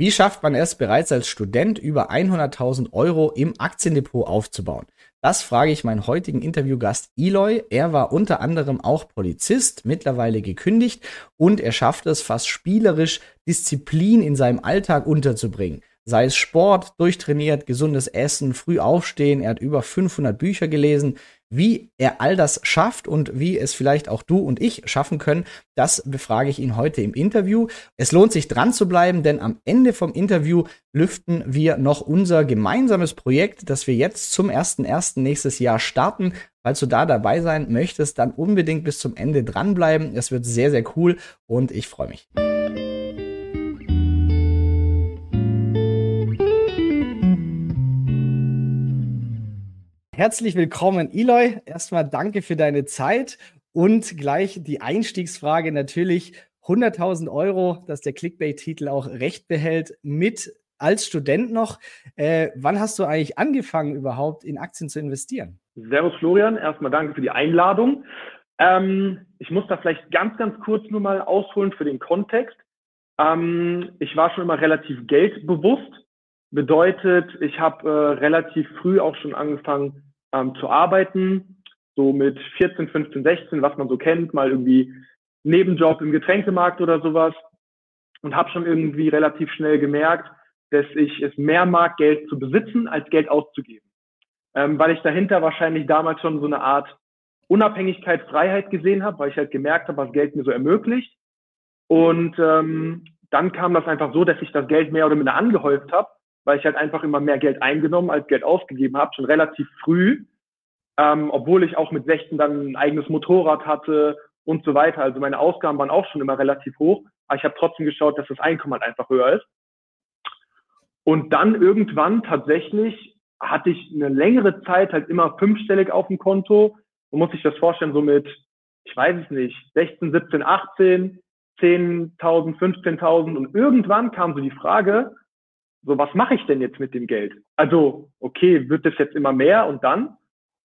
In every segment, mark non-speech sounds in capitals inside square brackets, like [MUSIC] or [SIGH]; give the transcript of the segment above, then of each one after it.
Wie schafft man es bereits als Student über 100.000 Euro im Aktiendepot aufzubauen? Das frage ich meinen heutigen Interviewgast Eloy. Er war unter anderem auch Polizist, mittlerweile gekündigt und er schafft es fast spielerisch, Disziplin in seinem Alltag unterzubringen. Sei es Sport, durchtrainiert, gesundes Essen, früh aufstehen. Er hat über 500 Bücher gelesen. Wie er all das schafft und wie es vielleicht auch du und ich schaffen können, das befrage ich ihn heute im Interview. Es lohnt sich dran zu bleiben, denn am Ende vom Interview lüften wir noch unser gemeinsames Projekt, das wir jetzt zum 1.1. nächstes Jahr starten. Falls du da dabei sein möchtest, dann unbedingt bis zum Ende dranbleiben. Es wird sehr, sehr cool und ich freue mich. Herzlich willkommen, Eloy. Erstmal danke für deine Zeit und gleich die Einstiegsfrage natürlich 100.000 Euro, dass der Clickbait-Titel auch recht behält, mit als Student noch. Äh, wann hast du eigentlich angefangen, überhaupt in Aktien zu investieren? Servus Florian, erstmal danke für die Einladung. Ähm, ich muss da vielleicht ganz, ganz kurz nur mal ausholen für den Kontext. Ähm, ich war schon immer relativ geldbewusst. Bedeutet, ich habe äh, relativ früh auch schon angefangen, ähm, zu arbeiten, so mit 14, 15, 16, was man so kennt, mal irgendwie Nebenjob im Getränkemarkt oder sowas und habe schon irgendwie relativ schnell gemerkt, dass ich es mehr mag, Geld zu besitzen, als Geld auszugeben. Ähm, weil ich dahinter wahrscheinlich damals schon so eine Art Unabhängigkeit, Freiheit gesehen habe, weil ich halt gemerkt habe, was Geld mir so ermöglicht. Und ähm, dann kam das einfach so, dass ich das Geld mehr oder minder angehäuft habe weil ich halt einfach immer mehr Geld eingenommen als Geld ausgegeben habe, schon relativ früh, ähm, obwohl ich auch mit 16 dann ein eigenes Motorrad hatte und so weiter. Also meine Ausgaben waren auch schon immer relativ hoch, aber ich habe trotzdem geschaut, dass das Einkommen halt einfach höher ist. Und dann irgendwann tatsächlich hatte ich eine längere Zeit halt immer fünfstellig auf dem Konto. Man muss sich das vorstellen, so mit, ich weiß es nicht, 16, 17, 18, 10.000, 15.000 und irgendwann kam so die Frage, so was mache ich denn jetzt mit dem Geld? Also, okay, wird das jetzt immer mehr und dann?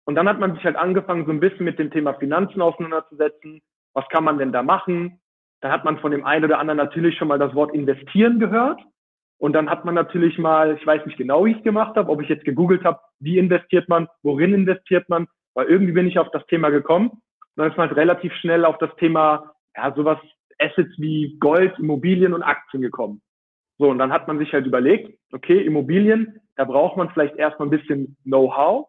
Und dann hat man sich halt angefangen, so ein bisschen mit dem Thema Finanzen auseinanderzusetzen. Was kann man denn da machen? Da hat man von dem einen oder anderen natürlich schon mal das Wort investieren gehört. Und dann hat man natürlich mal, ich weiß nicht genau, wie ich es gemacht habe, ob ich jetzt gegoogelt habe, wie investiert man, worin investiert man, weil irgendwie bin ich auf das Thema gekommen. Und dann ist man halt relativ schnell auf das Thema, ja, sowas, Assets wie Gold, Immobilien und Aktien gekommen. So, und dann hat man sich halt überlegt, okay, Immobilien, da braucht man vielleicht erstmal ein bisschen Know-how.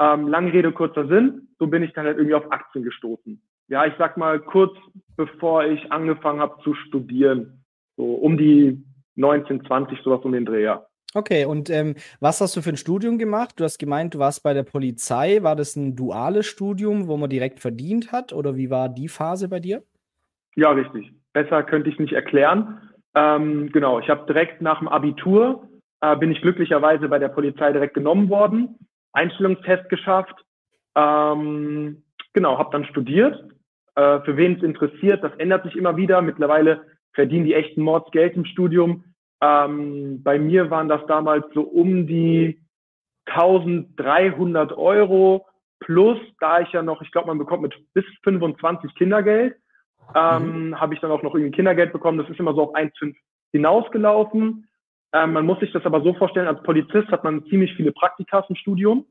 Ähm, lange Rede, kurzer Sinn, so bin ich dann halt irgendwie auf Aktien gestoßen. Ja, ich sag mal kurz bevor ich angefangen habe zu studieren, so um die 19, 20, sowas um den Dreh, ja. Okay, und ähm, was hast du für ein Studium gemacht? Du hast gemeint, du warst bei der Polizei. War das ein duales Studium, wo man direkt verdient hat? Oder wie war die Phase bei dir? Ja, richtig. Besser könnte ich nicht erklären. Ähm, genau, ich habe direkt nach dem Abitur, äh, bin ich glücklicherweise bei der Polizei direkt genommen worden, Einstellungstest geschafft, ähm, genau, habe dann studiert. Äh, für wen es interessiert, das ändert sich immer wieder. Mittlerweile verdienen die echten Mords Geld im Studium. Ähm, bei mir waren das damals so um die 1300 Euro plus, da ich ja noch, ich glaube, man bekommt mit bis 25 Kindergeld ähm, mhm. habe ich dann auch noch irgendwie Kindergeld bekommen. Das ist immer so auf 1,5 hinausgelaufen. Ähm, man muss sich das aber so vorstellen, als Polizist hat man ziemlich viele Praktikas im Studium.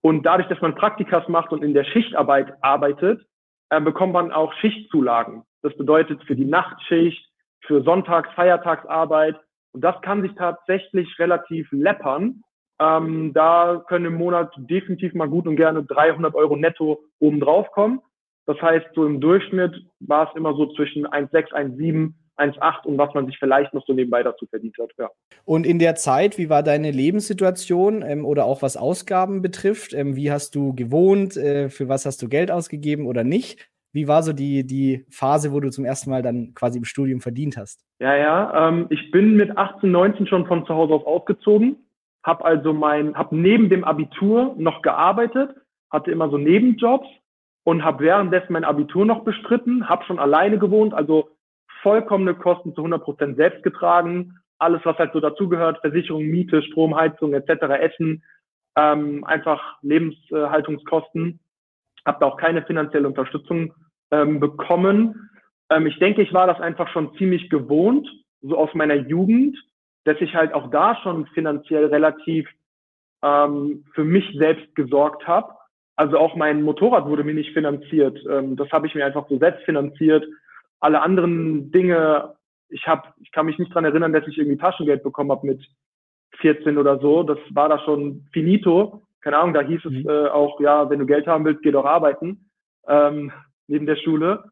Und dadurch, dass man Praktikas macht und in der Schichtarbeit arbeitet, äh, bekommt man auch Schichtzulagen. Das bedeutet für die Nachtschicht, für Sonntags-, Feiertagsarbeit. Und das kann sich tatsächlich relativ läppern. Ähm, da können im Monat definitiv mal gut und gerne 300 Euro netto obendrauf kommen. Das heißt, so im Durchschnitt war es immer so zwischen 1,6, 1,7, 1,8 und was man sich vielleicht noch so nebenbei dazu verdient hat. Ja. Und in der Zeit, wie war deine Lebenssituation ähm, oder auch was Ausgaben betrifft? Ähm, wie hast du gewohnt? Äh, für was hast du Geld ausgegeben oder nicht? Wie war so die, die Phase, wo du zum ersten Mal dann quasi im Studium verdient hast? Ja, ja. Ähm, ich bin mit 18, 19 schon von zu Hause aus ausgezogen, habe also mein, habe neben dem Abitur noch gearbeitet, hatte immer so Nebenjobs und habe währenddessen mein Abitur noch bestritten, habe schon alleine gewohnt, also vollkommene Kosten zu 100 Prozent selbst getragen, alles was halt so dazugehört, Versicherung, Miete, Strom, Heizung etc., Essen, ähm, einfach Lebenshaltungskosten, habe da auch keine finanzielle Unterstützung ähm, bekommen. Ähm, ich denke, ich war das einfach schon ziemlich gewohnt, so aus meiner Jugend, dass ich halt auch da schon finanziell relativ ähm, für mich selbst gesorgt habe. Also auch mein Motorrad wurde mir nicht finanziert. Ähm, das habe ich mir einfach so selbst finanziert. Alle anderen Dinge, ich habe, ich kann mich nicht dran erinnern, dass ich irgendwie Taschengeld bekommen habe mit 14 oder so. Das war da schon finito. Keine Ahnung, da hieß es mhm. äh, auch, ja, wenn du Geld haben willst, geh doch arbeiten ähm, neben der Schule.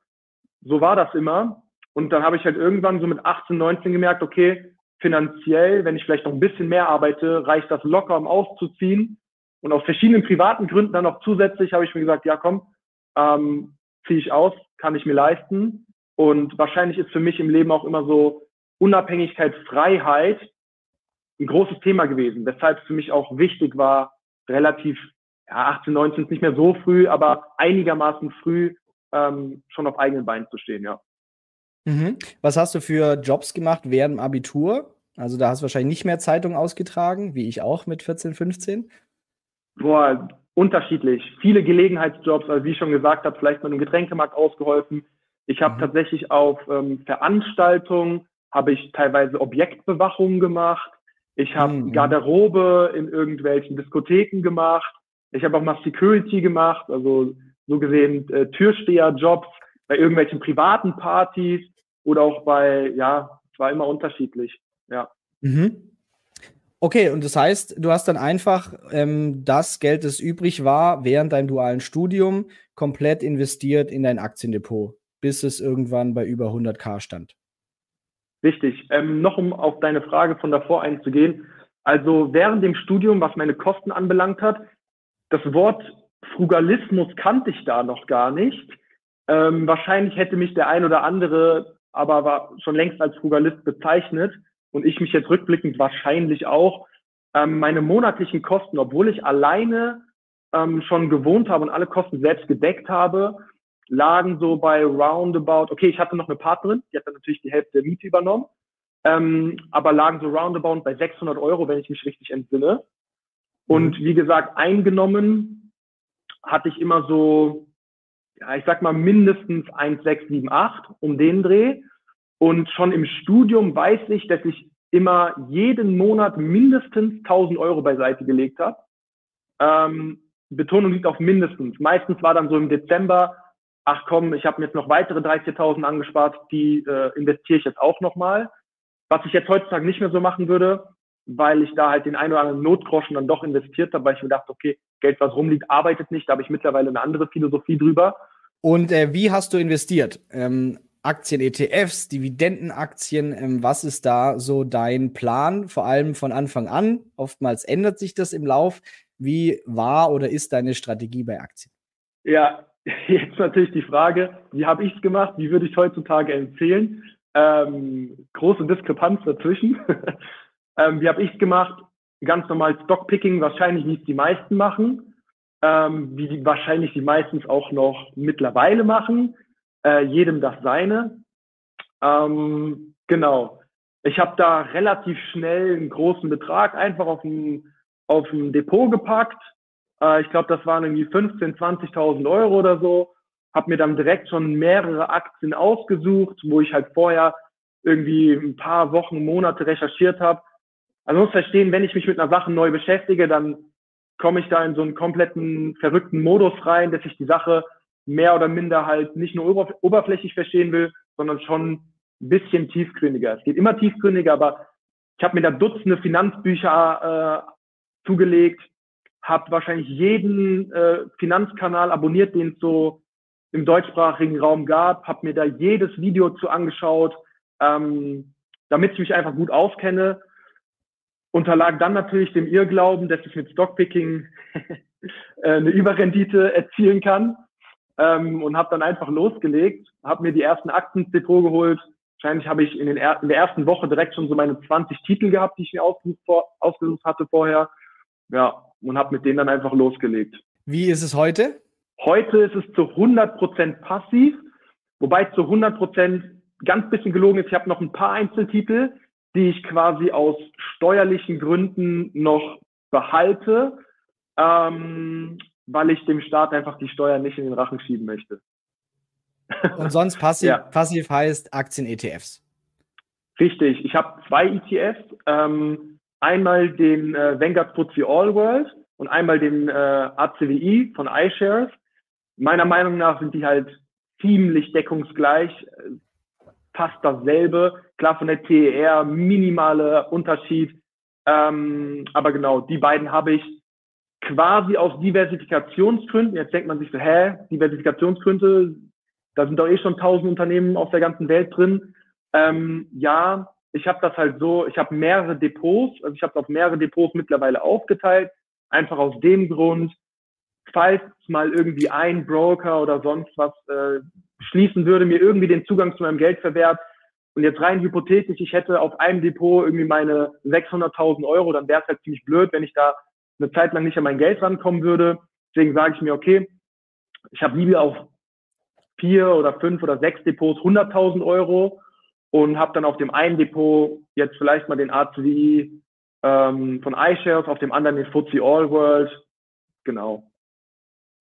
So war das immer. Und dann habe ich halt irgendwann so mit 18, 19 gemerkt, okay, finanziell, wenn ich vielleicht noch ein bisschen mehr arbeite, reicht das locker, um auszuziehen. Und aus verschiedenen privaten Gründen dann noch zusätzlich habe ich mir gesagt, ja komm, ähm, ziehe ich aus, kann ich mir leisten. Und wahrscheinlich ist für mich im Leben auch immer so Unabhängigkeit, Freiheit ein großes Thema gewesen, weshalb es für mich auch wichtig war, relativ, ja, 18, 19 ist nicht mehr so früh, aber einigermaßen früh ähm, schon auf eigenen Beinen zu stehen, ja. Mhm. Was hast du für Jobs gemacht während dem Abitur? Also da hast du wahrscheinlich nicht mehr Zeitung ausgetragen, wie ich auch mit 14, 15. Boah, unterschiedlich. Viele Gelegenheitsjobs, also wie ich schon gesagt habe, vielleicht mal im Getränkemarkt ausgeholfen. Ich habe mhm. tatsächlich auf ähm, Veranstaltungen, habe ich teilweise Objektbewachung gemacht. Ich habe mhm. Garderobe in irgendwelchen Diskotheken gemacht. Ich habe auch mal Security gemacht, also so gesehen äh, Türsteherjobs bei irgendwelchen privaten Partys oder auch bei, ja, es war immer unterschiedlich, ja. Mhm. Okay, und das heißt, du hast dann einfach ähm, das Geld, das übrig war, während deinem dualen Studium komplett investiert in dein Aktiendepot, bis es irgendwann bei über 100k stand. Richtig. Ähm, noch um auf deine Frage von davor einzugehen. Also während dem Studium, was meine Kosten anbelangt hat, das Wort Frugalismus kannte ich da noch gar nicht. Ähm, wahrscheinlich hätte mich der ein oder andere aber war schon längst als Frugalist bezeichnet und ich mich jetzt rückblickend wahrscheinlich auch. Ähm, meine monatlichen Kosten, obwohl ich alleine ähm, schon gewohnt habe und alle Kosten selbst gedeckt habe, lagen so bei roundabout, okay, ich hatte noch eine Partnerin, die hat dann natürlich die Hälfte der Miete übernommen, ähm, aber lagen so roundabout bei 600 Euro, wenn ich mich richtig entsinne. Und mhm. wie gesagt, eingenommen hatte ich immer so ja, ich sag mal mindestens 1, 6, 7, 8 um den Dreh. Und schon im Studium weiß ich, dass ich immer jeden Monat mindestens 1000 Euro beiseite gelegt habe. Ähm, Betonung liegt auf mindestens. Meistens war dann so im Dezember, ach komm, ich habe mir jetzt noch weitere 3.000, 4.000 angespart, die äh, investiere ich jetzt auch nochmal. Was ich jetzt heutzutage nicht mehr so machen würde, weil ich da halt den ein oder anderen Notgroschen dann doch investiert habe, weil ich mir dachte, okay, Geld, was rumliegt, arbeitet nicht. Da habe ich mittlerweile eine andere Philosophie drüber. Und äh, wie hast du investiert? Ähm, Aktien, ETFs, Dividendenaktien, ähm, was ist da so dein Plan, vor allem von Anfang an? Oftmals ändert sich das im Lauf. Wie war oder ist deine Strategie bei Aktien? Ja, [LAUGHS] jetzt natürlich die Frage, wie habe ich es gemacht? Wie würde ich es heutzutage empfehlen? Ähm, große Diskrepanz dazwischen. [LAUGHS] ähm, wie habe ich es gemacht? Ganz normal Stockpicking, wahrscheinlich es die meisten machen ähm, wie die wahrscheinlich die meistens auch noch mittlerweile machen. Äh, jedem das seine. Ähm, genau. Ich habe da relativ schnell einen großen Betrag einfach auf ein, auf ein Depot gepackt. Äh, ich glaube, das waren irgendwie 15.000, 20.000 Euro oder so. Habe mir dann direkt schon mehrere Aktien ausgesucht, wo ich halt vorher irgendwie ein paar Wochen, Monate recherchiert habe. Also muss verstehen, wenn ich mich mit einer Sache neu beschäftige, dann komme ich da in so einen kompletten verrückten Modus rein, dass ich die Sache mehr oder minder halt nicht nur ober oberflächlich verstehen will, sondern schon ein bisschen tiefgründiger. Es geht immer tiefgründiger, aber ich habe mir da Dutzende Finanzbücher äh, zugelegt, habe wahrscheinlich jeden äh, Finanzkanal abonniert, den es so im deutschsprachigen Raum gab, habe mir da jedes Video zu angeschaut, ähm, damit ich mich einfach gut auskenne unterlag dann natürlich dem Irrglauben, dass ich mit Stockpicking [LAUGHS] äh, eine Überrendite erzielen kann ähm, und habe dann einfach losgelegt, habe mir die ersten Aktien ins Depot geholt. Wahrscheinlich habe ich in, den er in der ersten Woche direkt schon so meine 20 Titel gehabt, die ich mir ausgesucht, vor ausgesucht hatte vorher. Ja, und habe mit denen dann einfach losgelegt. Wie ist es heute? Heute ist es zu 100% passiv, wobei zu 100% ganz bisschen gelogen ist. Ich habe noch ein paar Einzeltitel, die ich quasi aus steuerlichen Gründen noch behalte, ähm, weil ich dem Staat einfach die Steuern nicht in den Rachen schieben möchte. [LAUGHS] Und sonst passiv, ja. passiv heißt Aktien-ETFs. Richtig, ich habe zwei ETFs, ähm, einmal den äh, Vanguard FTSE All World und einmal den äh, ACWI von iShares. Meiner Meinung nach sind die halt ziemlich deckungsgleich, fast dasselbe. Klar von der TER, minimale Unterschied. Ähm, aber genau, die beiden habe ich quasi aus Diversifikationsgründen. Jetzt denkt man sich so, hä, Diversifikationsgründe, da sind doch eh schon tausend Unternehmen auf der ganzen Welt drin. Ähm, ja, ich habe das halt so, ich habe mehrere Depots, also ich habe auf mehrere Depots mittlerweile aufgeteilt, einfach aus dem Grund, falls mal irgendwie ein Broker oder sonst was äh, schließen würde, mir irgendwie den Zugang zu meinem Geld verwehrt und jetzt rein hypothetisch, ich hätte auf einem Depot irgendwie meine 600.000 Euro, dann wäre es halt ziemlich blöd, wenn ich da eine Zeit lang nicht an mein Geld rankommen würde. Deswegen sage ich mir, okay, ich habe lieber auf vier oder fünf oder sechs Depots 100.000 Euro und habe dann auf dem einen Depot jetzt vielleicht mal den ACWI ähm, von iShares, auf dem anderen den FTSE All World. Genau.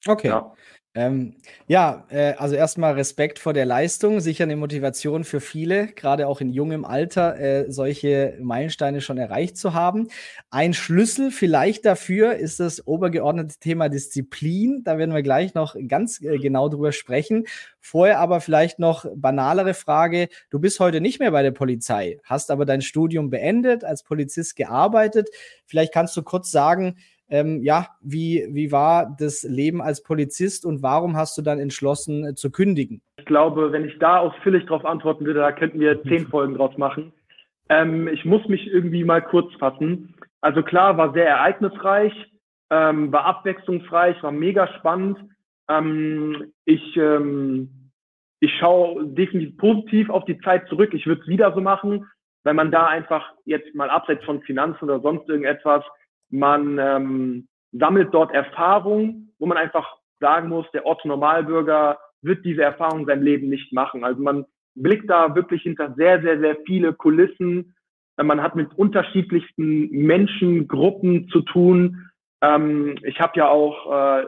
Okay. Ja. Ähm, ja, äh, also erstmal Respekt vor der Leistung, sicher eine Motivation für viele, gerade auch in jungem Alter, äh, solche Meilensteine schon erreicht zu haben. Ein Schlüssel vielleicht dafür ist das obergeordnete Thema Disziplin. Da werden wir gleich noch ganz äh, genau drüber sprechen. Vorher aber vielleicht noch banalere Frage. Du bist heute nicht mehr bei der Polizei, hast aber dein Studium beendet, als Polizist gearbeitet. Vielleicht kannst du kurz sagen, ähm, ja, wie, wie war das Leben als Polizist und warum hast du dann entschlossen äh, zu kündigen? Ich glaube, wenn ich da ausführlich darauf antworten würde, da könnten wir zehn [LAUGHS] Folgen draus machen. Ähm, ich muss mich irgendwie mal kurz fassen. Also klar, war sehr ereignisreich, ähm, war abwechslungsreich, war mega spannend. Ähm, ich ähm, ich schaue definitiv positiv auf die Zeit zurück. Ich würde es wieder so machen, wenn man da einfach jetzt mal abseits von Finanzen oder sonst irgendetwas man ähm, sammelt dort Erfahrung, wo man einfach sagen muss, der Otto Normalbürger wird diese Erfahrung in seinem Leben nicht machen. Also man blickt da wirklich hinter sehr, sehr, sehr viele Kulissen. Man hat mit unterschiedlichsten Menschengruppen zu tun. Ähm, ich habe ja auch äh,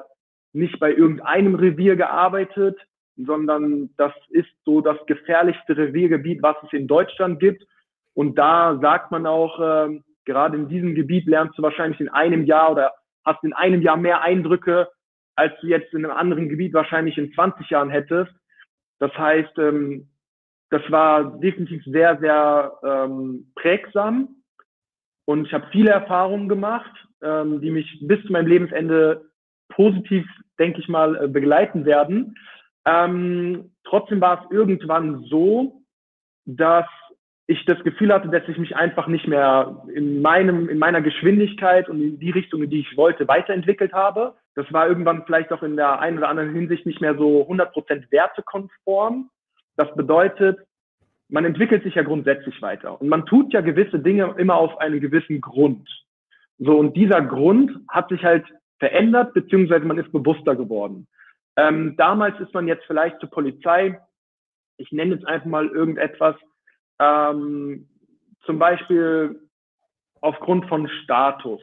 nicht bei irgendeinem Revier gearbeitet, sondern das ist so das gefährlichste Reviergebiet, was es in Deutschland gibt. Und da sagt man auch, äh, gerade in diesem Gebiet lernst du wahrscheinlich in einem Jahr oder hast in einem Jahr mehr Eindrücke, als du jetzt in einem anderen Gebiet wahrscheinlich in 20 Jahren hättest. Das heißt, ähm, das war definitiv sehr, sehr ähm, prägsam und ich habe viele Erfahrungen gemacht, ähm, die mich bis zu meinem Lebensende positiv, denke ich mal, äh, begleiten werden. Ähm, trotzdem war es irgendwann so, dass ich das Gefühl hatte, dass ich mich einfach nicht mehr in meinem, in meiner Geschwindigkeit und in die Richtung, in die ich wollte, weiterentwickelt habe. Das war irgendwann vielleicht auch in der einen oder anderen Hinsicht nicht mehr so 100% wertekonform. Das bedeutet, man entwickelt sich ja grundsätzlich weiter und man tut ja gewisse Dinge immer auf einen gewissen Grund. So, und dieser Grund hat sich halt verändert, beziehungsweise man ist bewusster geworden. Ähm, damals ist man jetzt vielleicht zur Polizei, ich nenne jetzt einfach mal irgendetwas, ähm, zum Beispiel aufgrund von Status,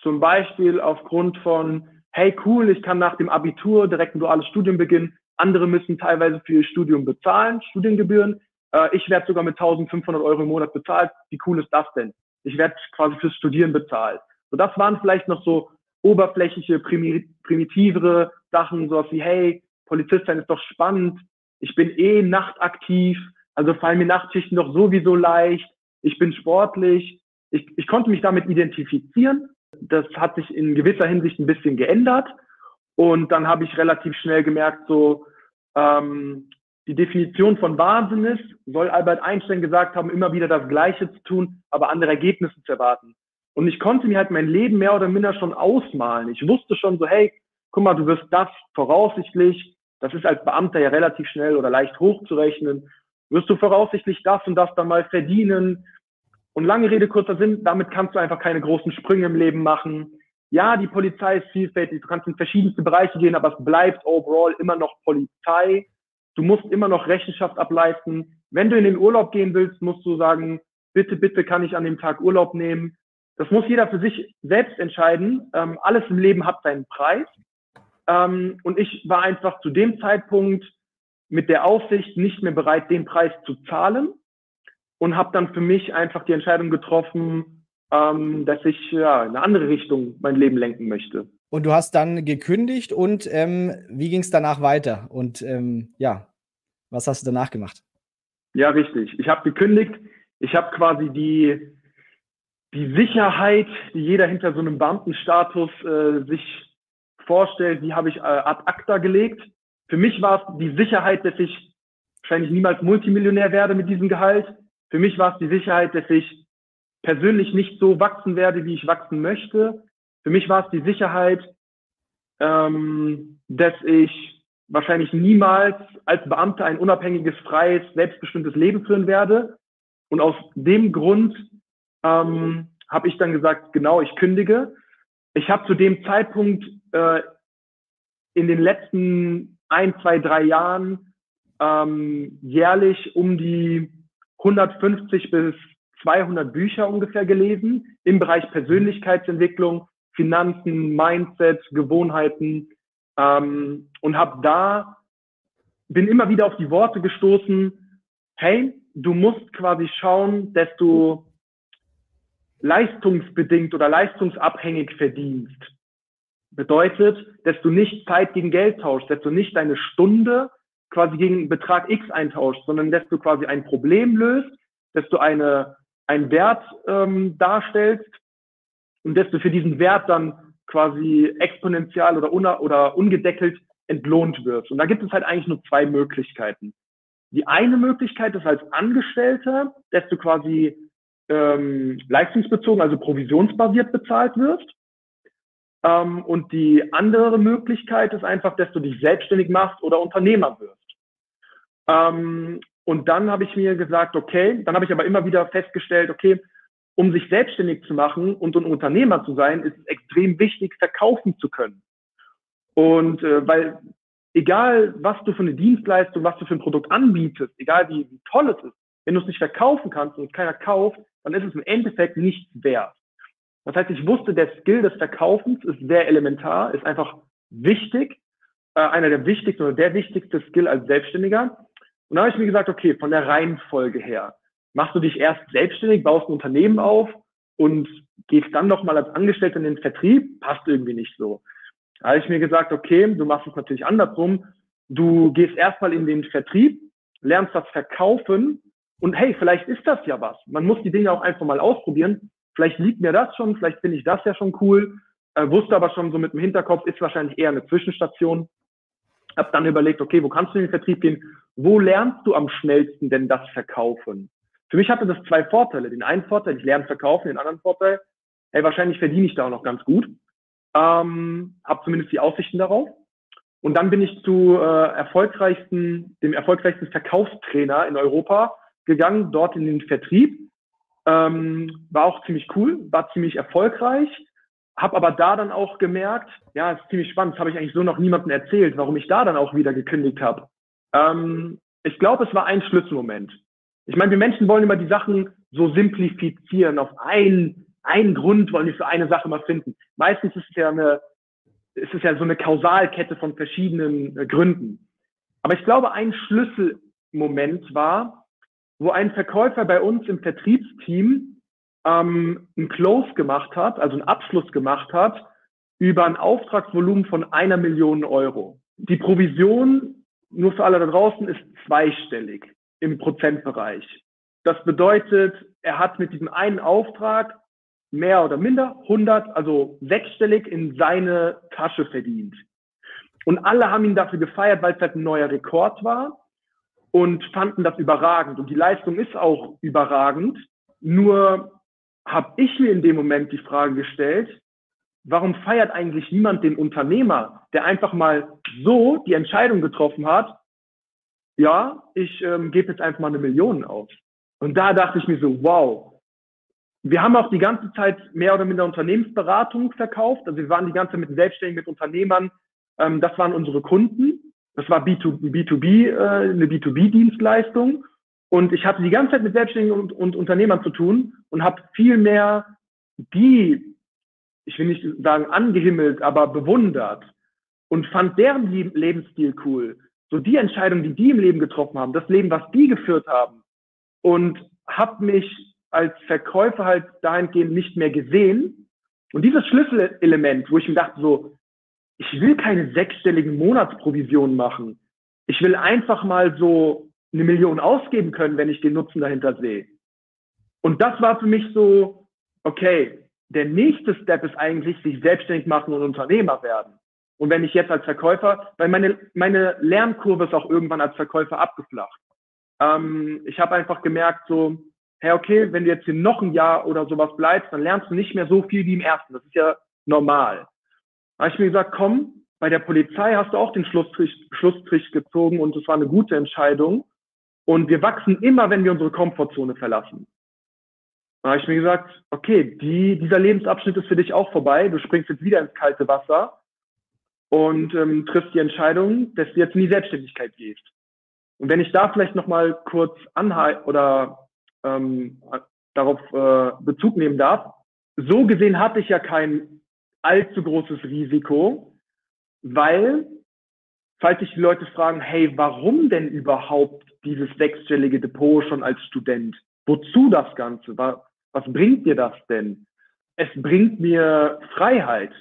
zum Beispiel aufgrund von, hey cool, ich kann nach dem Abitur direkt ein duales Studium beginnen, andere müssen teilweise für ihr Studium bezahlen, Studiengebühren, äh, ich werde sogar mit 1500 Euro im Monat bezahlt, wie cool ist das denn? Ich werde quasi fürs Studieren bezahlt. So, das waren vielleicht noch so oberflächliche, primitivere Sachen, sowas wie, hey, Polizist sein ist doch spannend, ich bin eh nachtaktiv, also fallen mir Nachtschichten doch sowieso leicht. Ich bin sportlich. Ich, ich konnte mich damit identifizieren. Das hat sich in gewisser Hinsicht ein bisschen geändert. Und dann habe ich relativ schnell gemerkt, so ähm, die Definition von Wahnsinn ist, soll Albert Einstein gesagt haben, immer wieder das Gleiche zu tun, aber andere Ergebnisse zu erwarten. Und ich konnte mir halt mein Leben mehr oder minder schon ausmalen. Ich wusste schon so, hey, guck mal, du wirst das voraussichtlich, das ist als Beamter ja relativ schnell oder leicht hochzurechnen, wirst du voraussichtlich das und das dann mal verdienen. Und lange Rede, kurzer Sinn, damit kannst du einfach keine großen Sprünge im Leben machen. Ja, die Polizei ist vielfältig, du kannst in verschiedenste Bereiche gehen, aber es bleibt overall immer noch Polizei. Du musst immer noch Rechenschaft ableisten. Wenn du in den Urlaub gehen willst, musst du sagen, bitte, bitte kann ich an dem Tag Urlaub nehmen. Das muss jeder für sich selbst entscheiden. Ähm, alles im Leben hat seinen Preis. Ähm, und ich war einfach zu dem Zeitpunkt mit der Aussicht nicht mehr bereit, den Preis zu zahlen. und habe dann für mich einfach die Entscheidung getroffen, ähm, dass ich ja, in eine andere Richtung mein Leben lenken möchte. Und du hast dann gekündigt und ähm, wie ging es danach weiter? Und ähm, ja, was hast du danach gemacht? Ja, richtig. Ich habe gekündigt. Ich habe quasi die, die Sicherheit, die jeder hinter so einem Beamtenstatus äh, sich vorstellt, die habe ich äh, ad acta gelegt. Für mich war es die Sicherheit, dass ich wahrscheinlich niemals Multimillionär werde mit diesem Gehalt. Für mich war es die Sicherheit, dass ich persönlich nicht so wachsen werde, wie ich wachsen möchte. Für mich war es die Sicherheit, ähm, dass ich wahrscheinlich niemals als Beamter ein unabhängiges, freies, selbstbestimmtes Leben führen werde. Und aus dem Grund ähm, habe ich dann gesagt, genau, ich kündige. Ich habe zu dem Zeitpunkt äh, in den letzten ein, zwei, drei Jahren ähm, jährlich um die 150 bis 200 Bücher ungefähr gelesen im Bereich Persönlichkeitsentwicklung, Finanzen, Mindset, Gewohnheiten ähm, und habe da bin immer wieder auf die Worte gestoßen: Hey, du musst quasi schauen, dass du leistungsbedingt oder leistungsabhängig verdienst. Bedeutet, dass du nicht Zeit gegen Geld tauschst, dass du nicht deine Stunde quasi gegen Betrag X eintauschst, sondern dass du quasi ein Problem löst, dass du eine, einen Wert ähm, darstellst und dass du für diesen Wert dann quasi exponentiell oder, un oder ungedeckelt entlohnt wirst. Und da gibt es halt eigentlich nur zwei Möglichkeiten. Die eine Möglichkeit ist als Angestellter, dass du quasi ähm, leistungsbezogen, also provisionsbasiert bezahlt wirst. Ähm, und die andere Möglichkeit ist einfach, dass du dich selbstständig machst oder Unternehmer wirst. Ähm, und dann habe ich mir gesagt, okay, dann habe ich aber immer wieder festgestellt, okay, um sich selbstständig zu machen und ein Unternehmer zu sein, ist es extrem wichtig, verkaufen zu können. Und äh, weil egal, was du für eine Dienstleistung, was du für ein Produkt anbietest, egal wie, wie toll es ist, wenn du es nicht verkaufen kannst und keiner kauft, dann ist es im Endeffekt nichts wert. Das heißt, ich wusste, der Skill des Verkaufens ist sehr elementar, ist einfach wichtig, äh, einer der wichtigsten oder der wichtigste Skill als Selbstständiger. Und da habe ich mir gesagt, okay, von der Reihenfolge her, machst du dich erst selbstständig, baust ein Unternehmen auf und gehst dann nochmal als Angestellter in den Vertrieb, passt irgendwie nicht so. Da habe ich mir gesagt, okay, du machst es natürlich andersrum. Du gehst erstmal in den Vertrieb, lernst das Verkaufen und hey, vielleicht ist das ja was. Man muss die Dinge auch einfach mal ausprobieren. Vielleicht liegt mir das schon, vielleicht finde ich das ja schon cool. Äh, wusste aber schon so mit dem Hinterkopf, ist wahrscheinlich eher eine Zwischenstation. Hab dann überlegt, okay, wo kannst du in den Vertrieb gehen? Wo lernst du am schnellsten denn das Verkaufen? Für mich hatte das zwei Vorteile. Den einen Vorteil, ich lerne verkaufen, den anderen Vorteil, hey, wahrscheinlich verdiene ich da auch noch ganz gut. Ähm, habe zumindest die Aussichten darauf. Und dann bin ich zu äh, erfolgreichsten, dem erfolgreichsten Verkaufstrainer in Europa gegangen, dort in den Vertrieb. Ähm, war auch ziemlich cool, war ziemlich erfolgreich. Hab aber da dann auch gemerkt, ja, ist ziemlich spannend, das habe ich eigentlich so noch niemandem erzählt, warum ich da dann auch wieder gekündigt habe. Ähm, ich glaube, es war ein Schlüsselmoment. Ich meine, wir Menschen wollen immer die Sachen so simplifizieren. Auf einen, einen Grund wollen wir für eine Sache mal finden. Meistens ist es ja eine, ist es ja so eine Kausalkette von verschiedenen äh, Gründen. Aber ich glaube, ein Schlüsselmoment war, wo ein Verkäufer bei uns im Vertriebsteam ähm, ein Close gemacht hat, also einen Abschluss gemacht hat, über ein Auftragsvolumen von einer Million Euro. Die Provision, nur für alle da draußen, ist zweistellig im Prozentbereich. Das bedeutet, er hat mit diesem einen Auftrag mehr oder minder 100, also sechsstellig in seine Tasche verdient. Und alle haben ihn dafür gefeiert, weil es halt ein neuer Rekord war und fanden das überragend. Und die Leistung ist auch überragend. Nur habe ich mir in dem Moment die Frage gestellt, warum feiert eigentlich niemand den Unternehmer, der einfach mal so die Entscheidung getroffen hat, ja, ich ähm, gebe jetzt einfach mal eine Million aus. Und da dachte ich mir so, wow. Wir haben auch die ganze Zeit mehr oder minder Unternehmensberatung verkauft. Also wir waren die ganze Zeit mit Selbstständigen, mit Unternehmern. Ähm, das waren unsere Kunden. Das war B2, B2B, äh, eine B2B-Dienstleistung. Und ich hatte die ganze Zeit mit Selbstständigen und, und Unternehmern zu tun und habe viel mehr die, ich will nicht sagen angehimmelt, aber bewundert und fand deren Lebensstil cool so die Entscheidungen, die die im Leben getroffen haben, das Leben, was die geführt haben. Und habe mich als Verkäufer halt dahingehend nicht mehr gesehen. Und dieses Schlüsselelement, wo ich mir dachte so, ich will keine sechsstelligen Monatsprovisionen machen. Ich will einfach mal so eine Million ausgeben können, wenn ich den Nutzen dahinter sehe. Und das war für mich so, okay, der nächste Step ist eigentlich, sich selbstständig machen und Unternehmer werden. Und wenn ich jetzt als Verkäufer, weil meine, meine Lernkurve ist auch irgendwann als Verkäufer abgeflacht. Ähm, ich habe einfach gemerkt, so, hey, okay, wenn du jetzt hier noch ein Jahr oder sowas bleibst, dann lernst du nicht mehr so viel wie im ersten. Das ist ja normal. Habe ich mir gesagt, komm, bei der Polizei hast du auch den Schlussstrich, Schlussstrich gezogen und es war eine gute Entscheidung. Und wir wachsen immer, wenn wir unsere Komfortzone verlassen. Da habe ich mir gesagt, okay, die, dieser Lebensabschnitt ist für dich auch vorbei. Du springst jetzt wieder ins kalte Wasser und ähm, triffst die Entscheidung, dass du jetzt in die Selbstständigkeit gehst. Und wenn ich da vielleicht nochmal kurz anhalten oder ähm, darauf äh, Bezug nehmen darf, so gesehen hatte ich ja kein allzu großes Risiko, weil, falls sich die Leute fragen, hey, warum denn überhaupt dieses sechsstellige Depot schon als Student? Wozu das Ganze? Was, bringt dir das denn? Es bringt mir Freiheit.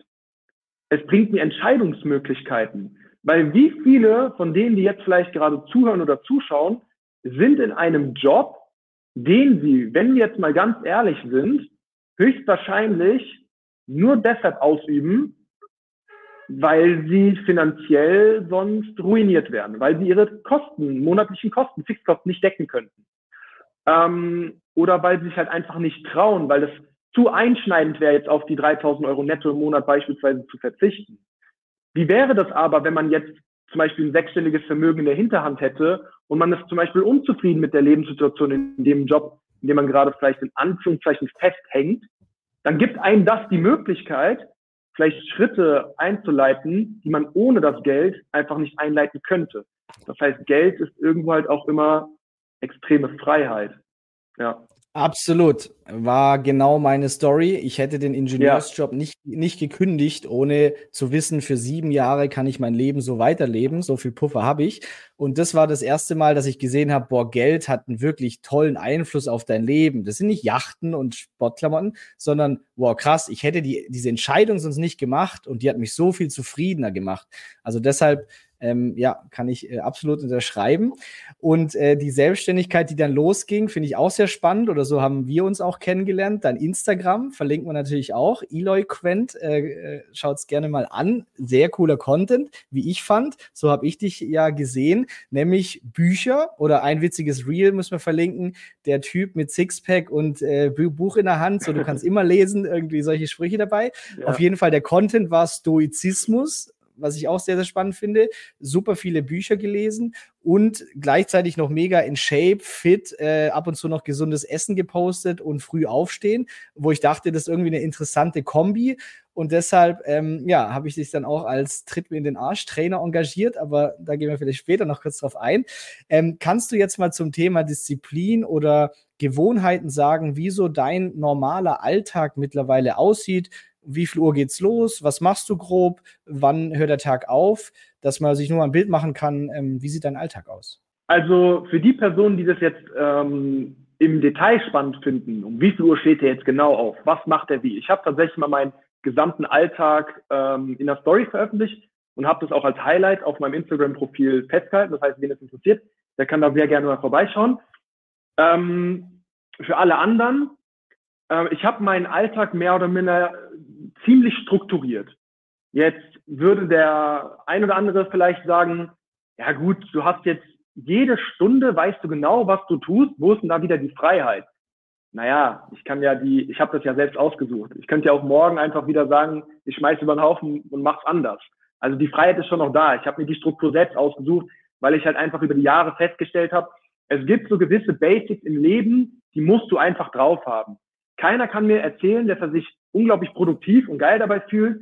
Es bringt mir Entscheidungsmöglichkeiten. Weil wie viele von denen, die jetzt vielleicht gerade zuhören oder zuschauen, sind in einem Job, den sie, wenn wir jetzt mal ganz ehrlich sind, höchstwahrscheinlich nur deshalb ausüben, weil sie finanziell sonst ruiniert werden, weil sie ihre Kosten, monatlichen Kosten, Fixkosten nicht decken könnten. Ähm, oder weil sie sich halt einfach nicht trauen, weil es zu einschneidend wäre, jetzt auf die 3000 Euro netto im Monat beispielsweise zu verzichten. Wie wäre das aber, wenn man jetzt zum Beispiel ein sechsstelliges Vermögen in der Hinterhand hätte und man ist zum Beispiel unzufrieden mit der Lebenssituation in dem Job, in dem man gerade vielleicht in Anführungszeichen festhängt dann gibt einem das die Möglichkeit, vielleicht Schritte einzuleiten, die man ohne das Geld einfach nicht einleiten könnte. Das heißt, Geld ist irgendwo halt auch immer extreme Freiheit. Ja. Absolut. War genau meine Story. Ich hätte den Ingenieursjob ja. nicht, nicht gekündigt, ohne zu wissen, für sieben Jahre kann ich mein Leben so weiterleben. So viel Puffer habe ich. Und das war das erste Mal, dass ich gesehen habe, boah, Geld hat einen wirklich tollen Einfluss auf dein Leben. Das sind nicht Yachten und Sportklamotten, sondern, boah, krass, ich hätte die, diese Entscheidung sonst nicht gemacht und die hat mich so viel zufriedener gemacht. Also deshalb ähm, ja, kann ich äh, absolut unterschreiben. Und äh, die Selbstständigkeit, die dann losging, finde ich auch sehr spannend. Oder so haben wir uns auch kennengelernt. Dein Instagram verlinken wir natürlich auch. Eloy Quent, äh, äh schaut es gerne mal an. Sehr cooler Content, wie ich fand. So habe ich dich ja gesehen, nämlich Bücher oder ein witziges Reel müssen wir verlinken. Der Typ mit Sixpack und äh, Buch in der Hand, so du kannst [LAUGHS] immer lesen, irgendwie solche Sprüche dabei. Ja. Auf jeden Fall der Content war Stoizismus was ich auch sehr, sehr spannend finde. Super viele Bücher gelesen und gleichzeitig noch mega in Shape, fit, äh, ab und zu noch gesundes Essen gepostet und früh aufstehen, wo ich dachte, das ist irgendwie eine interessante Kombi. Und deshalb, ähm, ja, habe ich dich dann auch als Tritt mir in den Arsch Trainer engagiert, aber da gehen wir vielleicht später noch kurz drauf ein. Ähm, kannst du jetzt mal zum Thema Disziplin oder Gewohnheiten sagen, wie so dein normaler Alltag mittlerweile aussieht? Wie viel Uhr geht's los, was machst du grob, wann hört der Tag auf, dass man sich nur ein Bild machen kann, ähm, wie sieht dein Alltag aus? Also für die Personen, die das jetzt ähm, im Detail spannend finden, um wie viel Uhr steht er jetzt genau auf, was macht er wie? Ich habe tatsächlich mal meinen gesamten Alltag ähm, in der Story veröffentlicht und habe das auch als Highlight auf meinem Instagram-Profil festgehalten. Das heißt, wen es interessiert, der kann da sehr gerne mal vorbeischauen. Ähm, für alle anderen, äh, ich habe meinen Alltag mehr oder minder ziemlich strukturiert. Jetzt würde der ein oder andere vielleicht sagen, ja gut, du hast jetzt jede Stunde, weißt du genau, was du tust, wo ist denn da wieder die Freiheit? Naja, ich kann ja die, ich habe das ja selbst ausgesucht. Ich könnte ja auch morgen einfach wieder sagen, ich schmeiß über den Haufen und mach's anders. Also die Freiheit ist schon noch da. Ich habe mir die Struktur selbst ausgesucht, weil ich halt einfach über die Jahre festgestellt habe, es gibt so gewisse Basics im Leben, die musst du einfach drauf haben. Keiner kann mir erzählen, dass er sich unglaublich produktiv und geil dabei fühlt,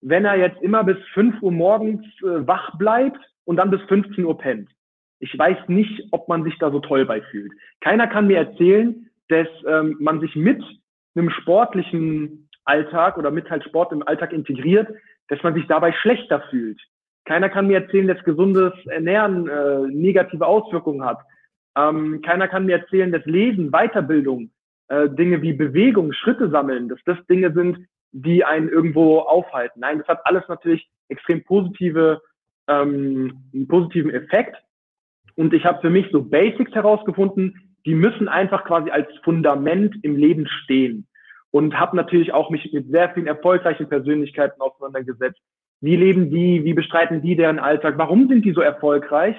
wenn er jetzt immer bis 5 Uhr morgens äh, wach bleibt und dann bis 15 Uhr pennt. Ich weiß nicht, ob man sich da so toll bei fühlt. Keiner kann mir erzählen, dass ähm, man sich mit einem sportlichen Alltag oder mit halt Sport im Alltag integriert, dass man sich dabei schlechter fühlt. Keiner kann mir erzählen, dass gesundes Ernähren äh, negative Auswirkungen hat. Ähm, keiner kann mir erzählen, dass Lesen, Weiterbildung, äh, Dinge wie Bewegung, Schritte sammeln, dass das Dinge sind, die einen irgendwo aufhalten. Nein, das hat alles natürlich extrem positive, ähm, einen positiven Effekt. Und ich habe für mich so Basics herausgefunden, die müssen einfach quasi als Fundament im Leben stehen. Und habe natürlich auch mich mit sehr vielen erfolgreichen Persönlichkeiten auseinandergesetzt. Wie leben die? Wie bestreiten die deren Alltag? Warum sind die so erfolgreich?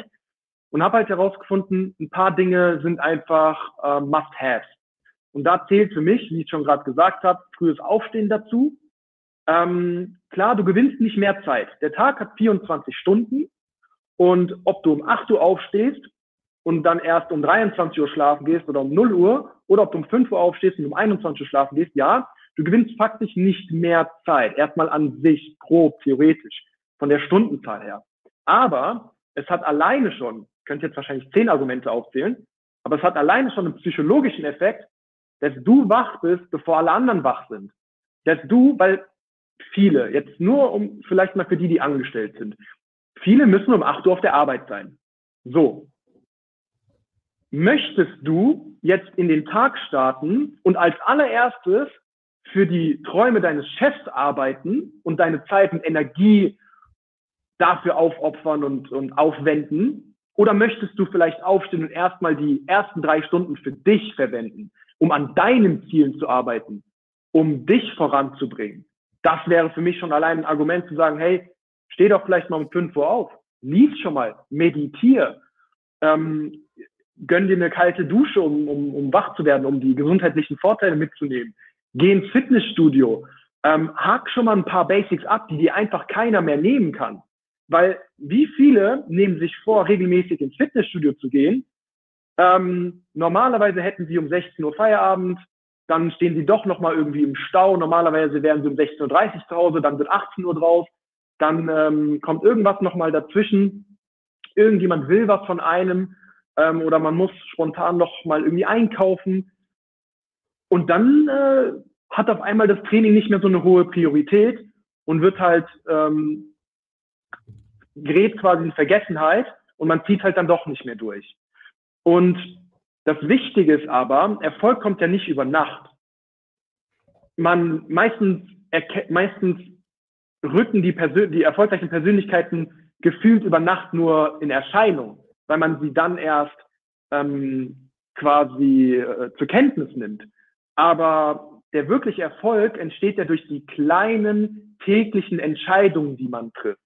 Und habe halt herausgefunden, ein paar Dinge sind einfach äh, Must-Haves. Und da zählt für mich, wie ich schon gerade gesagt habe, frühes Aufstehen dazu. Ähm, klar, du gewinnst nicht mehr Zeit. Der Tag hat 24 Stunden und ob du um 8 Uhr aufstehst und dann erst um 23 Uhr schlafen gehst oder um 0 Uhr oder ob du um 5 Uhr aufstehst und um 21 Uhr schlafen gehst, ja, du gewinnst faktisch nicht mehr Zeit. Erstmal an sich, grob, theoretisch, von der Stundenzahl her. Aber es hat alleine schon, ich könnte jetzt wahrscheinlich zehn Argumente aufzählen, aber es hat alleine schon einen psychologischen Effekt, dass du wach bist, bevor alle anderen wach sind. Dass du, weil viele, jetzt nur um, vielleicht mal für die, die angestellt sind, viele müssen um 8 Uhr auf der Arbeit sein. So. Möchtest du jetzt in den Tag starten und als allererstes für die Träume deines Chefs arbeiten und deine Zeit und Energie dafür aufopfern und, und aufwenden? Oder möchtest du vielleicht aufstehen und erstmal die ersten drei Stunden für dich verwenden? Um an deinen Zielen zu arbeiten, um dich voranzubringen. Das wäre für mich schon allein ein Argument zu sagen, hey, steh doch vielleicht mal um 5 Uhr auf, lies schon mal, meditier, ähm, gönn dir eine kalte Dusche, um, um, um wach zu werden, um die gesundheitlichen Vorteile mitzunehmen. Geh ins Fitnessstudio, ähm, hak schon mal ein paar Basics ab, die dir einfach keiner mehr nehmen kann. Weil wie viele nehmen sich vor, regelmäßig ins Fitnessstudio zu gehen, ähm, normalerweise hätten sie um 16 Uhr Feierabend, dann stehen sie doch nochmal irgendwie im Stau. Normalerweise wären sie um 16.30 Uhr zu Hause, dann wird 18 Uhr draus, dann ähm, kommt irgendwas nochmal dazwischen. Irgendjemand will was von einem ähm, oder man muss spontan noch mal irgendwie einkaufen. Und dann äh, hat auf einmal das Training nicht mehr so eine hohe Priorität und wird halt ähm, gerät quasi in Vergessenheit und man zieht halt dann doch nicht mehr durch. Und das Wichtige ist aber, Erfolg kommt ja nicht über Nacht. Man meistens, meistens rücken die, Persön die erfolgreichen Persönlichkeiten gefühlt über Nacht nur in Erscheinung, weil man sie dann erst ähm, quasi äh, zur Kenntnis nimmt. Aber der wirkliche Erfolg entsteht ja durch die kleinen täglichen Entscheidungen, die man trifft.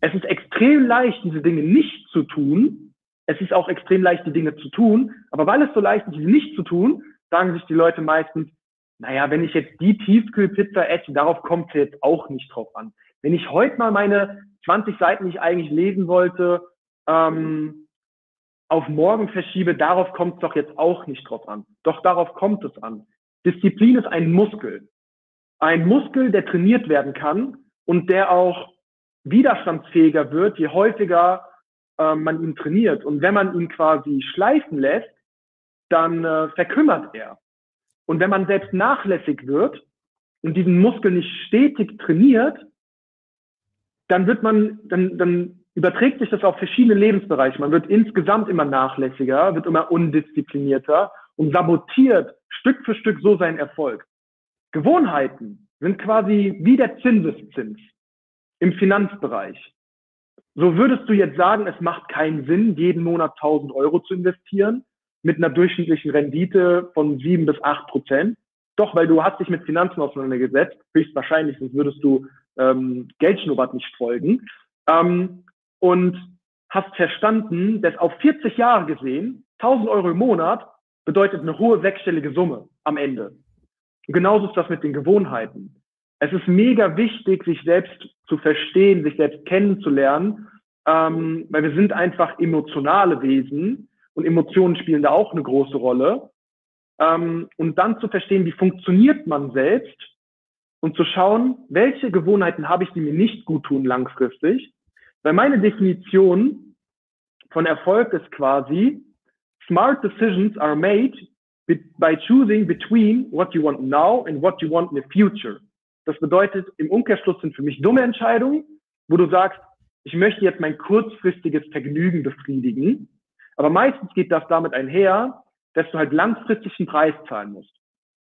Es ist extrem leicht, diese Dinge nicht zu tun, es ist auch extrem leicht, die Dinge zu tun. Aber weil es so leicht ist, sie nicht zu tun, sagen sich die Leute meistens, naja, wenn ich jetzt die Tiefkühlpizza esse, darauf kommt es jetzt auch nicht drauf an. Wenn ich heute mal meine 20 Seiten, die ich eigentlich lesen wollte, ähm, auf morgen verschiebe, darauf kommt es doch jetzt auch nicht drauf an. Doch darauf kommt es an. Disziplin ist ein Muskel. Ein Muskel, der trainiert werden kann und der auch widerstandsfähiger wird, je häufiger äh, man ihn trainiert. Und wenn man ihn quasi schleifen lässt, dann äh, verkümmert er. Und wenn man selbst nachlässig wird und diesen Muskel nicht stetig trainiert, dann wird man, dann, dann überträgt sich das auf verschiedene Lebensbereiche. Man wird insgesamt immer nachlässiger, wird immer undisziplinierter und sabotiert Stück für Stück so seinen Erfolg. Gewohnheiten sind quasi wie der Zinseszins im Finanzbereich. So würdest du jetzt sagen, es macht keinen Sinn, jeden Monat 1000 Euro zu investieren mit einer durchschnittlichen Rendite von sieben bis acht Prozent. Doch, weil du hast dich mit Finanzen auseinandergesetzt, höchstwahrscheinlich, sonst würdest du ähm, Geldschnuppert nicht folgen. Ähm, und hast verstanden, dass auf 40 Jahre gesehen, 1000 Euro im Monat bedeutet eine hohe sechsstellige Summe am Ende. Genauso ist das mit den Gewohnheiten es ist mega wichtig, sich selbst zu verstehen, sich selbst kennenzulernen, ähm, weil wir sind einfach emotionale Wesen und Emotionen spielen da auch eine große Rolle. Ähm, und dann zu verstehen, wie funktioniert man selbst und zu schauen, welche Gewohnheiten habe ich, die mir nicht gut tun langfristig. Weil meine Definition von Erfolg ist quasi, smart decisions are made by choosing between what you want now and what you want in the future. Das bedeutet, im Umkehrschluss sind für mich dumme Entscheidungen, wo du sagst, ich möchte jetzt mein kurzfristiges Vergnügen befriedigen, Aber meistens geht das damit einher, dass du halt langfristig einen Preis zahlen musst.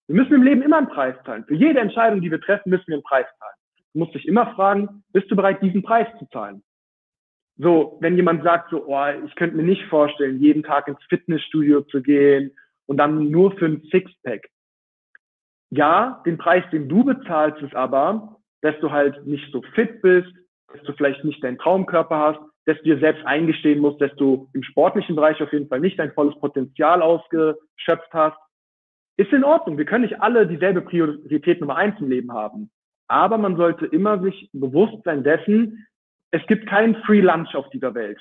Wir müssen im Leben immer einen Preis zahlen. Für jede Entscheidung, die wir treffen, müssen wir einen Preis zahlen. Du musst dich immer fragen, bist du bereit, diesen Preis zu zahlen? So, wenn jemand sagt so, oh, ich könnte mir nicht vorstellen, jeden Tag ins Fitnessstudio zu gehen und dann nur für ein Sixpack. Ja, den Preis, den du bezahlst, ist aber, dass du halt nicht so fit bist, dass du vielleicht nicht deinen Traumkörper hast, dass du dir selbst eingestehen musst, dass du im sportlichen Bereich auf jeden Fall nicht dein volles Potenzial ausgeschöpft hast. Ist in Ordnung. Wir können nicht alle dieselbe Priorität Nummer eins im Leben haben. Aber man sollte immer sich bewusst sein dessen, es gibt keinen Free Lunch auf dieser Welt.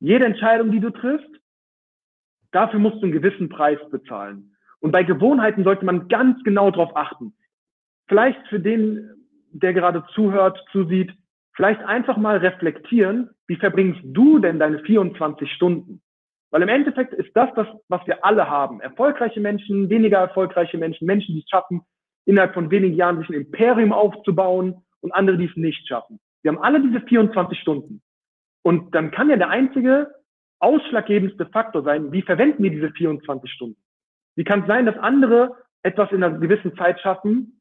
Jede Entscheidung, die du triffst, dafür musst du einen gewissen Preis bezahlen. Und bei Gewohnheiten sollte man ganz genau darauf achten. Vielleicht für den, der gerade zuhört, zusieht, vielleicht einfach mal reflektieren, wie verbringst du denn deine 24 Stunden? Weil im Endeffekt ist das das, was wir alle haben. Erfolgreiche Menschen, weniger erfolgreiche Menschen, Menschen, die es schaffen, innerhalb von wenigen Jahren sich ein Imperium aufzubauen und andere, die es nicht schaffen. Wir haben alle diese 24 Stunden. Und dann kann ja der einzige ausschlaggebendste Faktor sein, wie verwenden wir diese 24 Stunden? Wie kann es sein, dass andere etwas in einer gewissen Zeit schaffen,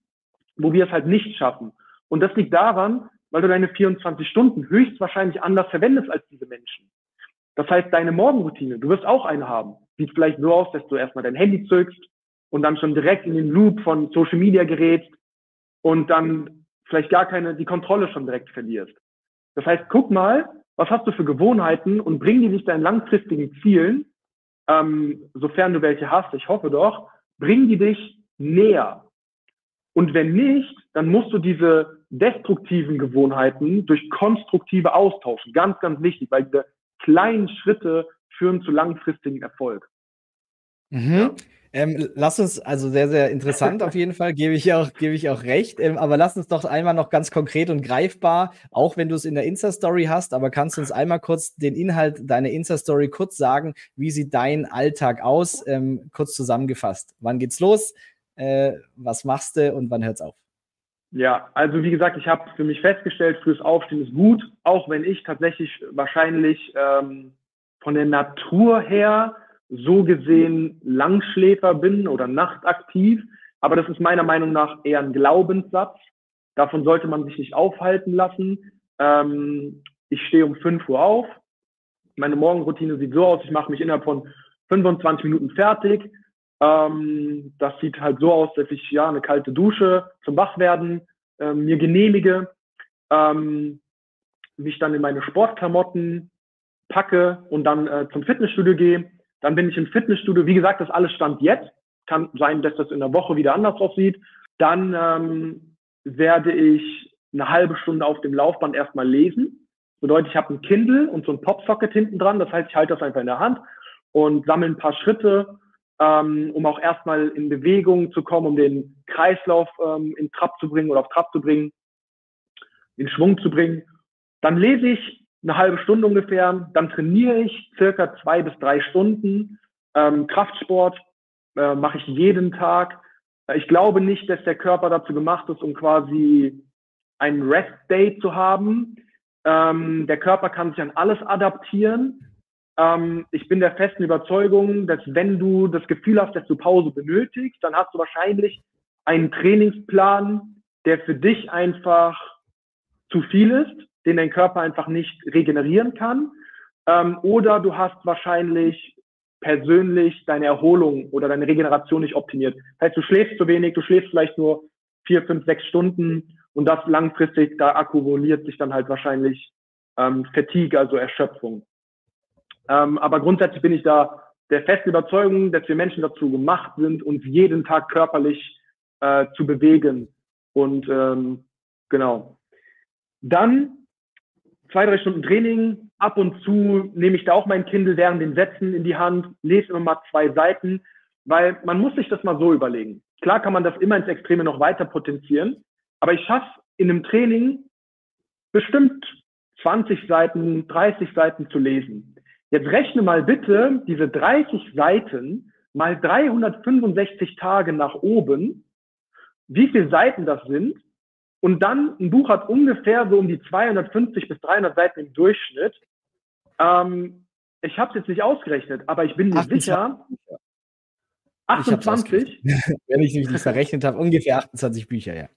wo wir es halt nicht schaffen? Und das liegt daran, weil du deine 24 Stunden höchstwahrscheinlich anders verwendest als diese Menschen. Das heißt, deine Morgenroutine, du wirst auch eine haben. Sieht vielleicht so aus, dass du erstmal dein Handy zückst und dann schon direkt in den Loop von Social Media gerätst und dann vielleicht gar keine, die Kontrolle schon direkt verlierst. Das heißt, guck mal, was hast du für Gewohnheiten und bring die dich deinen langfristigen Zielen, ähm, sofern du welche hast, ich hoffe doch, bring die dich näher. Und wenn nicht, dann musst du diese destruktiven Gewohnheiten durch konstruktive austauschen. Ganz, ganz wichtig, weil diese kleinen Schritte führen zu langfristigem Erfolg. Mhm. Ja. Ähm, lass uns, also sehr, sehr interessant auf jeden Fall, gebe ich auch, gebe ich auch recht. Ähm, aber lass uns doch einmal noch ganz konkret und greifbar, auch wenn du es in der Insta-Story hast, aber kannst du uns einmal kurz den Inhalt deiner Insta-Story kurz sagen, wie sieht dein Alltag aus, ähm, kurz zusammengefasst. Wann geht's los? Äh, was machst du und wann hört's auf? Ja, also wie gesagt, ich habe für mich festgestellt, frühes Aufstehen ist gut, auch wenn ich tatsächlich wahrscheinlich ähm, von der Natur her so gesehen Langschläfer bin oder nachtaktiv. Aber das ist meiner Meinung nach eher ein Glaubenssatz. Davon sollte man sich nicht aufhalten lassen. Ähm, ich stehe um 5 Uhr auf. Meine Morgenroutine sieht so aus, ich mache mich innerhalb von 25 Minuten fertig. Ähm, das sieht halt so aus, dass ich ja eine kalte Dusche zum Wachwerden äh, mir genehmige, ähm, mich dann in meine Sportklamotten packe und dann äh, zum Fitnessstudio gehe. Dann bin ich im Fitnessstudio. Wie gesagt, das alles stand jetzt. Kann sein, dass das in der Woche wieder anders aussieht. Dann ähm, werde ich eine halbe Stunde auf dem Laufband erstmal lesen. Bedeutet, ich habe ein Kindle und so ein Popsocket hinten dran. Das heißt, ich halte das einfach in der Hand und sammle ein paar Schritte, ähm, um auch erstmal in Bewegung zu kommen, um den Kreislauf ähm, in Trab zu bringen oder auf Trab zu bringen, in Schwung zu bringen. Dann lese ich eine halbe Stunde ungefähr. Dann trainiere ich circa zwei bis drei Stunden. Ähm, Kraftsport äh, mache ich jeden Tag. Ich glaube nicht, dass der Körper dazu gemacht ist, um quasi einen Rest-Day zu haben. Ähm, der Körper kann sich an alles adaptieren. Ähm, ich bin der festen Überzeugung, dass wenn du das Gefühl hast, dass du Pause benötigst, dann hast du wahrscheinlich einen Trainingsplan, der für dich einfach zu viel ist den dein Körper einfach nicht regenerieren kann. Ähm, oder du hast wahrscheinlich persönlich deine Erholung oder deine Regeneration nicht optimiert. Das heißt, du schläfst zu wenig, du schläfst vielleicht nur vier, fünf, sechs Stunden und das langfristig, da akkumuliert sich dann halt wahrscheinlich ähm, Fatigue, also Erschöpfung. Ähm, aber grundsätzlich bin ich da der festen Überzeugung, dass wir Menschen dazu gemacht sind, uns jeden Tag körperlich äh, zu bewegen. Und ähm, genau. Dann zwei, drei Stunden Training. Ab und zu nehme ich da auch mein Kindle während den Sätzen in die Hand, lese immer mal zwei Seiten, weil man muss sich das mal so überlegen. Klar kann man das immer ins Extreme noch weiter potenzieren, aber ich schaffe in einem Training bestimmt 20 Seiten, 30 Seiten zu lesen. Jetzt rechne mal bitte diese 30 Seiten mal 365 Tage nach oben, wie viele Seiten das sind und dann, ein Buch hat ungefähr so um die 250 bis 300 Seiten im Durchschnitt. Ähm, ich habe es jetzt nicht ausgerechnet, aber ich bin mir 28. sicher. 28? [LAUGHS] Wenn ich mich nicht verrechnet habe, ungefähr 28 Bücher, ja.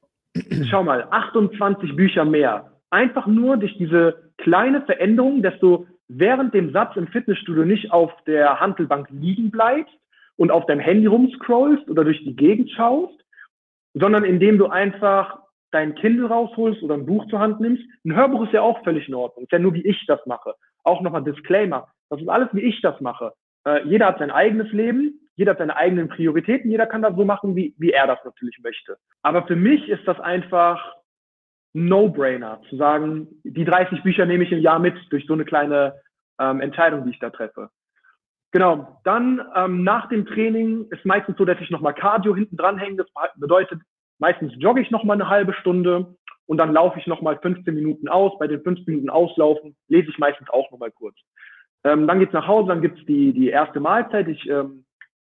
Schau mal, 28 Bücher mehr. Einfach nur durch diese kleine Veränderung, dass du während dem Satz im Fitnessstudio nicht auf der Handelbank liegen bleibst und auf deinem Handy rumscrollst oder durch die Gegend schaust, sondern indem du einfach dein Kindle rausholst oder ein Buch zur Hand nimmst. Ein Hörbuch ist ja auch völlig in Ordnung. Ist ja nur, wie ich das mache. Auch nochmal Disclaimer. Das ist alles, wie ich das mache. Äh, jeder hat sein eigenes Leben, jeder hat seine eigenen Prioritäten, jeder kann das so machen, wie, wie er das natürlich möchte. Aber für mich ist das einfach No-Brainer, zu sagen, die 30 Bücher nehme ich im Jahr mit durch so eine kleine ähm, Entscheidung, die ich da treffe. Genau, dann ähm, nach dem Training ist meistens so, dass ich nochmal Cardio hinten dran hänge. Das bedeutet, meistens jogge ich nochmal eine halbe Stunde und dann laufe ich nochmal 15 Minuten aus. Bei den 15 Minuten Auslaufen lese ich meistens auch nochmal kurz. Ähm, dann geht's nach Hause, dann gibt's die, die erste Mahlzeit. Ich ähm,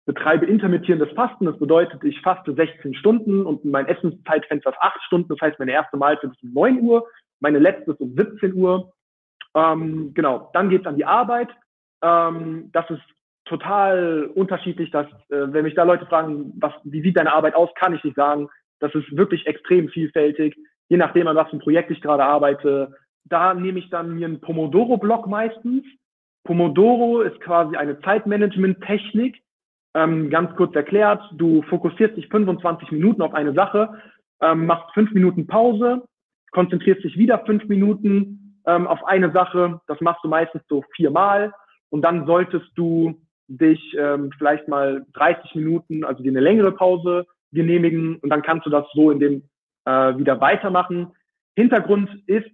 betreibe intermittierendes Fasten. Das bedeutet, ich faste 16 Stunden und mein Essenszeitfenster ist 8 Stunden. Das heißt, meine erste Mahlzeit ist um 9 Uhr, meine letzte ist um 17 Uhr. Ähm, genau, dann geht's an die Arbeit. Ähm, das ist total unterschiedlich. Dass, äh, wenn mich da Leute fragen, was, wie sieht deine Arbeit aus, kann ich nicht sagen. Das ist wirklich extrem vielfältig, je nachdem, an was für ein Projekt ich gerade arbeite. Da nehme ich dann mir einen Pomodoro-Block meistens. Pomodoro ist quasi eine Zeitmanagement-Technik, ähm, ganz kurz erklärt, du fokussierst dich 25 Minuten auf eine Sache, ähm, machst fünf Minuten Pause, konzentrierst dich wieder fünf Minuten ähm, auf eine Sache. Das machst du meistens so viermal. Und dann solltest du dich ähm, vielleicht mal 30 Minuten, also dir eine längere Pause genehmigen. Und dann kannst du das so in dem äh, wieder weitermachen. Hintergrund ist,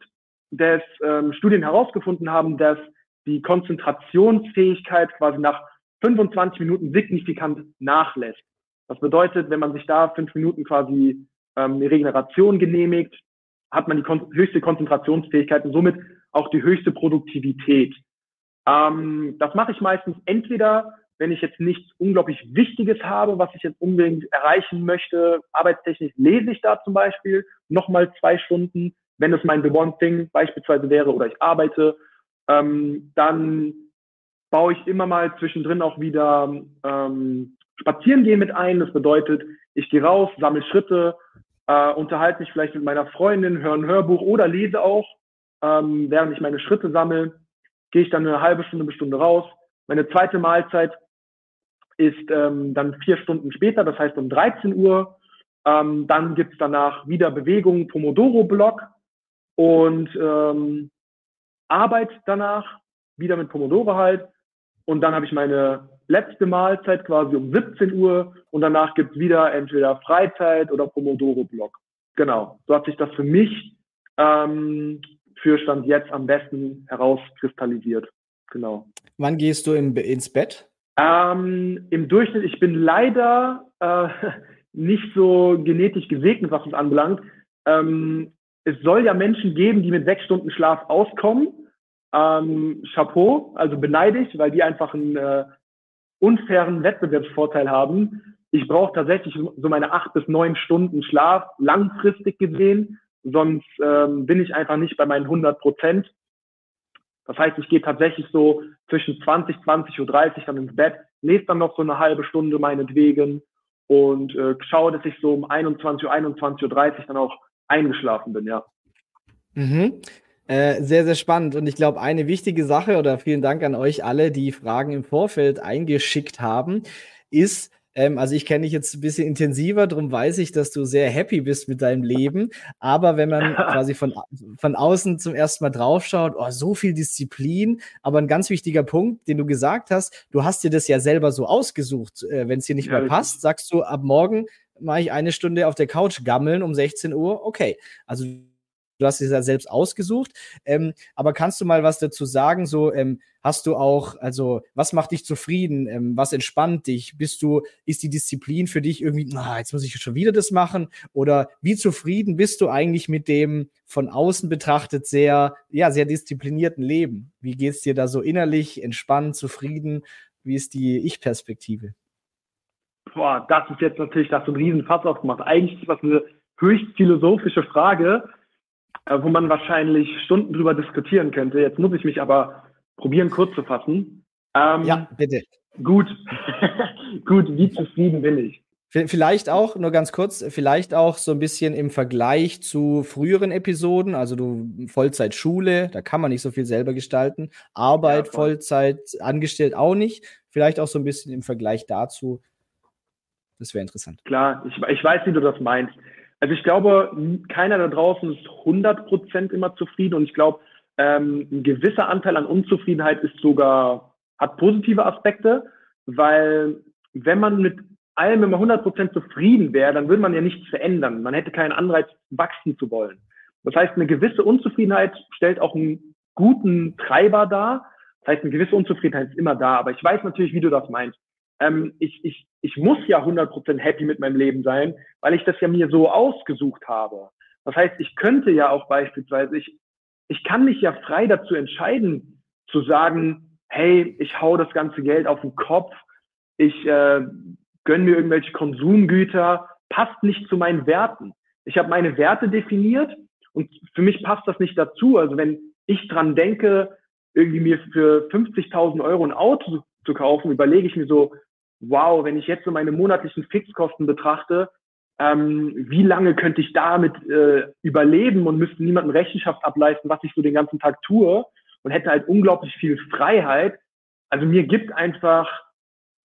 dass ähm, Studien herausgefunden haben, dass die Konzentrationsfähigkeit quasi nach 25 Minuten signifikant nachlässt. Das bedeutet, wenn man sich da fünf Minuten quasi ähm, eine Regeneration genehmigt, hat man die kon höchste Konzentrationsfähigkeit und somit auch die höchste Produktivität. Ähm, das mache ich meistens entweder, wenn ich jetzt nichts unglaublich Wichtiges habe, was ich jetzt unbedingt erreichen möchte, arbeitstechnisch lese ich da zum Beispiel nochmal zwei Stunden, wenn es mein The One Thing beispielsweise wäre oder ich arbeite, ähm, dann baue ich immer mal zwischendrin auch wieder ähm, spazieren gehen mit ein. Das bedeutet, ich gehe raus, sammle Schritte, äh, unterhalte mich vielleicht mit meiner Freundin, höre ein Hörbuch oder lese auch. Ähm, während ich meine Schritte sammle, gehe ich dann eine halbe Stunde bis Stunde raus. Meine zweite Mahlzeit ist ähm, dann vier Stunden später, das heißt um 13 Uhr. Ähm, dann gibt's danach wieder Bewegung, Pomodoro-Block und ähm, Arbeit danach, wieder mit Pomodoro halt. Und dann habe ich meine letzte Mahlzeit quasi um 17 Uhr und danach gibt's wieder entweder Freizeit oder Pomodoro-Block. Genau, so hat sich das für mich ähm, für Stand jetzt am besten herauskristallisiert. Genau. Wann gehst du im, ins Bett? Ähm, Im Durchschnitt, ich bin leider äh, [LAUGHS] nicht so genetisch gesegnet, was es anbelangt. Ähm, es soll ja Menschen geben, die mit sechs Stunden Schlaf auskommen. Ähm, Chapeau, also beneide ich, weil die einfach einen äh, unfairen Wettbewerbsvorteil haben. Ich brauche tatsächlich so meine acht bis neun Stunden Schlaf langfristig gesehen, sonst ähm, bin ich einfach nicht bei meinen 100 Prozent. Das heißt, ich gehe tatsächlich so zwischen 20, 20 Uhr 30 dann ins Bett, lese dann noch so eine halbe Stunde meinetwegen und äh, schaue, dass ich so um 21 Uhr, 21 Uhr 30 dann auch eingeschlafen bin, ja. Mhm. Äh, sehr, sehr spannend. Und ich glaube, eine wichtige Sache, oder vielen Dank an euch alle, die Fragen im Vorfeld eingeschickt haben, ist, ähm, also ich kenne dich jetzt ein bisschen intensiver, darum weiß ich, dass du sehr happy bist mit deinem Leben. Aber wenn man [LAUGHS] quasi von, von außen zum ersten Mal draufschaut, oh, so viel Disziplin, aber ein ganz wichtiger Punkt, den du gesagt hast, du hast dir das ja selber so ausgesucht. Äh, wenn es dir nicht ja, mehr passt, sagst du, ab morgen mache ich eine Stunde auf der Couch gammeln um 16 Uhr. Okay, also du hast es ja selbst ausgesucht. Ähm, aber kannst du mal was dazu sagen? So, ähm, hast du auch, also, was macht dich zufrieden? Ähm, was entspannt dich? Bist du, ist die Disziplin für dich irgendwie, na, jetzt muss ich schon wieder das machen? Oder wie zufrieden bist du eigentlich mit dem von außen betrachtet sehr, ja, sehr disziplinierten Leben? Wie geht's dir da so innerlich, entspannt, zufrieden? Wie ist die Ich-Perspektive? Boah, das ist jetzt natürlich, das so ein riesen Fass aufgemacht. Eigentlich ist das eine höchst philosophische Frage wo man wahrscheinlich Stunden drüber diskutieren könnte. Jetzt muss ich mich aber probieren, kurz zu fassen. Ähm, ja, bitte. Gut, [LAUGHS] gut, wie zufrieden bin ich? Vielleicht auch, nur ganz kurz, vielleicht auch so ein bisschen im Vergleich zu früheren Episoden, also du Vollzeit Schule, da kann man nicht so viel selber gestalten, Arbeit, ja, Vollzeit angestellt auch nicht, vielleicht auch so ein bisschen im Vergleich dazu, das wäre interessant. Klar, ich, ich weiß, wie du das meinst. Also ich glaube, keiner da draußen ist 100% immer zufrieden und ich glaube, ähm, ein gewisser Anteil an Unzufriedenheit ist sogar, hat positive Aspekte, weil wenn man mit allem immer 100% zufrieden wäre, dann würde man ja nichts verändern. Man hätte keinen Anreiz, wachsen zu wollen. Das heißt, eine gewisse Unzufriedenheit stellt auch einen guten Treiber dar. Das heißt, eine gewisse Unzufriedenheit ist immer da. Aber ich weiß natürlich, wie du das meinst. Ähm, ich, ich, ich muss ja 100% happy mit meinem Leben sein, weil ich das ja mir so ausgesucht habe. Das heißt, ich könnte ja auch beispielsweise, ich, ich kann mich ja frei dazu entscheiden, zu sagen, hey, ich hau das ganze Geld auf den Kopf, ich äh, gönne mir irgendwelche Konsumgüter, passt nicht zu meinen Werten. Ich habe meine Werte definiert und für mich passt das nicht dazu. Also wenn ich dran denke, irgendwie mir für 50.000 Euro ein Auto zu kaufen, überlege ich mir so, wow, wenn ich jetzt so meine monatlichen Fixkosten betrachte, ähm, wie lange könnte ich damit äh, überleben und müsste niemandem Rechenschaft ableisten, was ich so den ganzen Tag tue und hätte halt unglaublich viel Freiheit. Also mir gibt einfach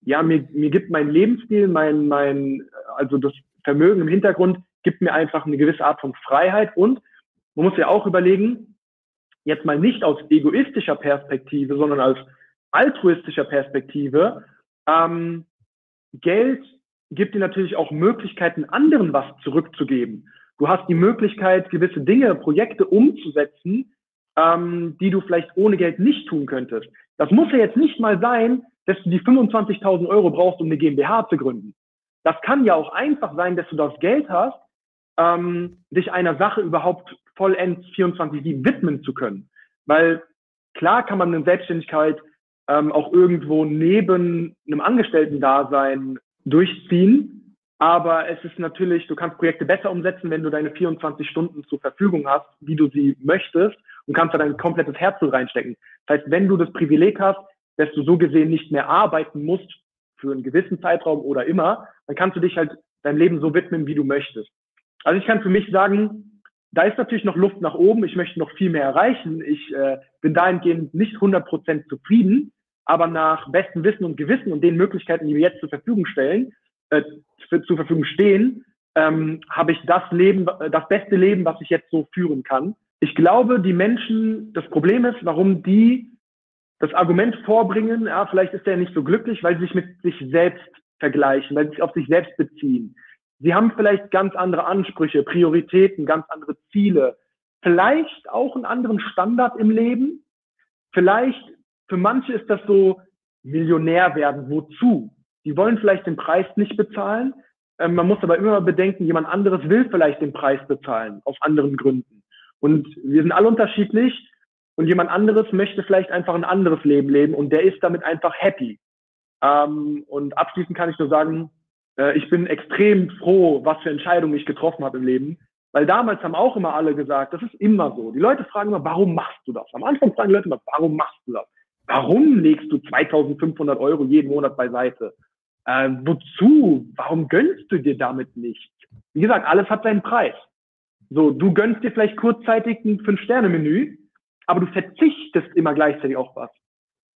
ja, mir, mir gibt mein Lebensstil, mein, mein, also das Vermögen im Hintergrund gibt mir einfach eine gewisse Art von Freiheit und man muss ja auch überlegen, jetzt mal nicht aus egoistischer Perspektive, sondern aus altruistischer Perspektive, ähm, Geld gibt dir natürlich auch Möglichkeiten, anderen was zurückzugeben. Du hast die Möglichkeit, gewisse Dinge, Projekte umzusetzen, ähm, die du vielleicht ohne Geld nicht tun könntest. Das muss ja jetzt nicht mal sein, dass du die 25.000 Euro brauchst, um eine GmbH zu gründen. Das kann ja auch einfach sein, dass du das Geld hast, ähm, dich einer Sache überhaupt vollends 24-7 widmen zu können. Weil klar kann man eine Selbstständigkeit ähm, auch irgendwo neben einem Angestellten-Dasein durchziehen, aber es ist natürlich, du kannst Projekte besser umsetzen, wenn du deine 24 Stunden zur Verfügung hast, wie du sie möchtest und kannst da dein komplettes Herz reinstecken. Das heißt, wenn du das Privileg hast, dass du so gesehen nicht mehr arbeiten musst für einen gewissen Zeitraum oder immer, dann kannst du dich halt deinem Leben so widmen, wie du möchtest. Also ich kann für mich sagen, da ist natürlich noch Luft nach oben. Ich möchte noch viel mehr erreichen. Ich äh, bin dahingehend nicht 100% zufrieden, aber nach bestem Wissen und Gewissen und den Möglichkeiten, die wir jetzt zur Verfügung stellen, äh, für, zur Verfügung stehen, ähm, habe ich das Leben, das beste Leben, was ich jetzt so führen kann. Ich glaube, die Menschen, das Problem ist, warum die das Argument vorbringen, ja, vielleicht ist er nicht so glücklich, weil sie sich mit sich selbst vergleichen, weil sie sich auf sich selbst beziehen. Sie haben vielleicht ganz andere Ansprüche, Prioritäten, ganz andere Ziele, vielleicht auch einen anderen Standard im Leben. Vielleicht, für manche ist das so, Millionär werden, wozu? Die wollen vielleicht den Preis nicht bezahlen. Ähm, man muss aber immer bedenken, jemand anderes will vielleicht den Preis bezahlen, aus anderen Gründen. Und wir sind alle unterschiedlich und jemand anderes möchte vielleicht einfach ein anderes Leben leben und der ist damit einfach happy. Ähm, und abschließend kann ich nur sagen, äh, ich bin extrem froh, was für Entscheidungen ich getroffen habe im Leben. Weil damals haben auch immer alle gesagt, das ist immer so. Die Leute fragen immer, warum machst du das? Am Anfang fragen die Leute immer, warum machst du das? Warum legst du 2500 Euro jeden Monat beiseite? Äh, wozu? Warum gönnst du dir damit nicht? Wie gesagt, alles hat seinen Preis. So, du gönnst dir vielleicht kurzzeitig ein Fünf-Sterne-Menü, aber du verzichtest immer gleichzeitig auf was.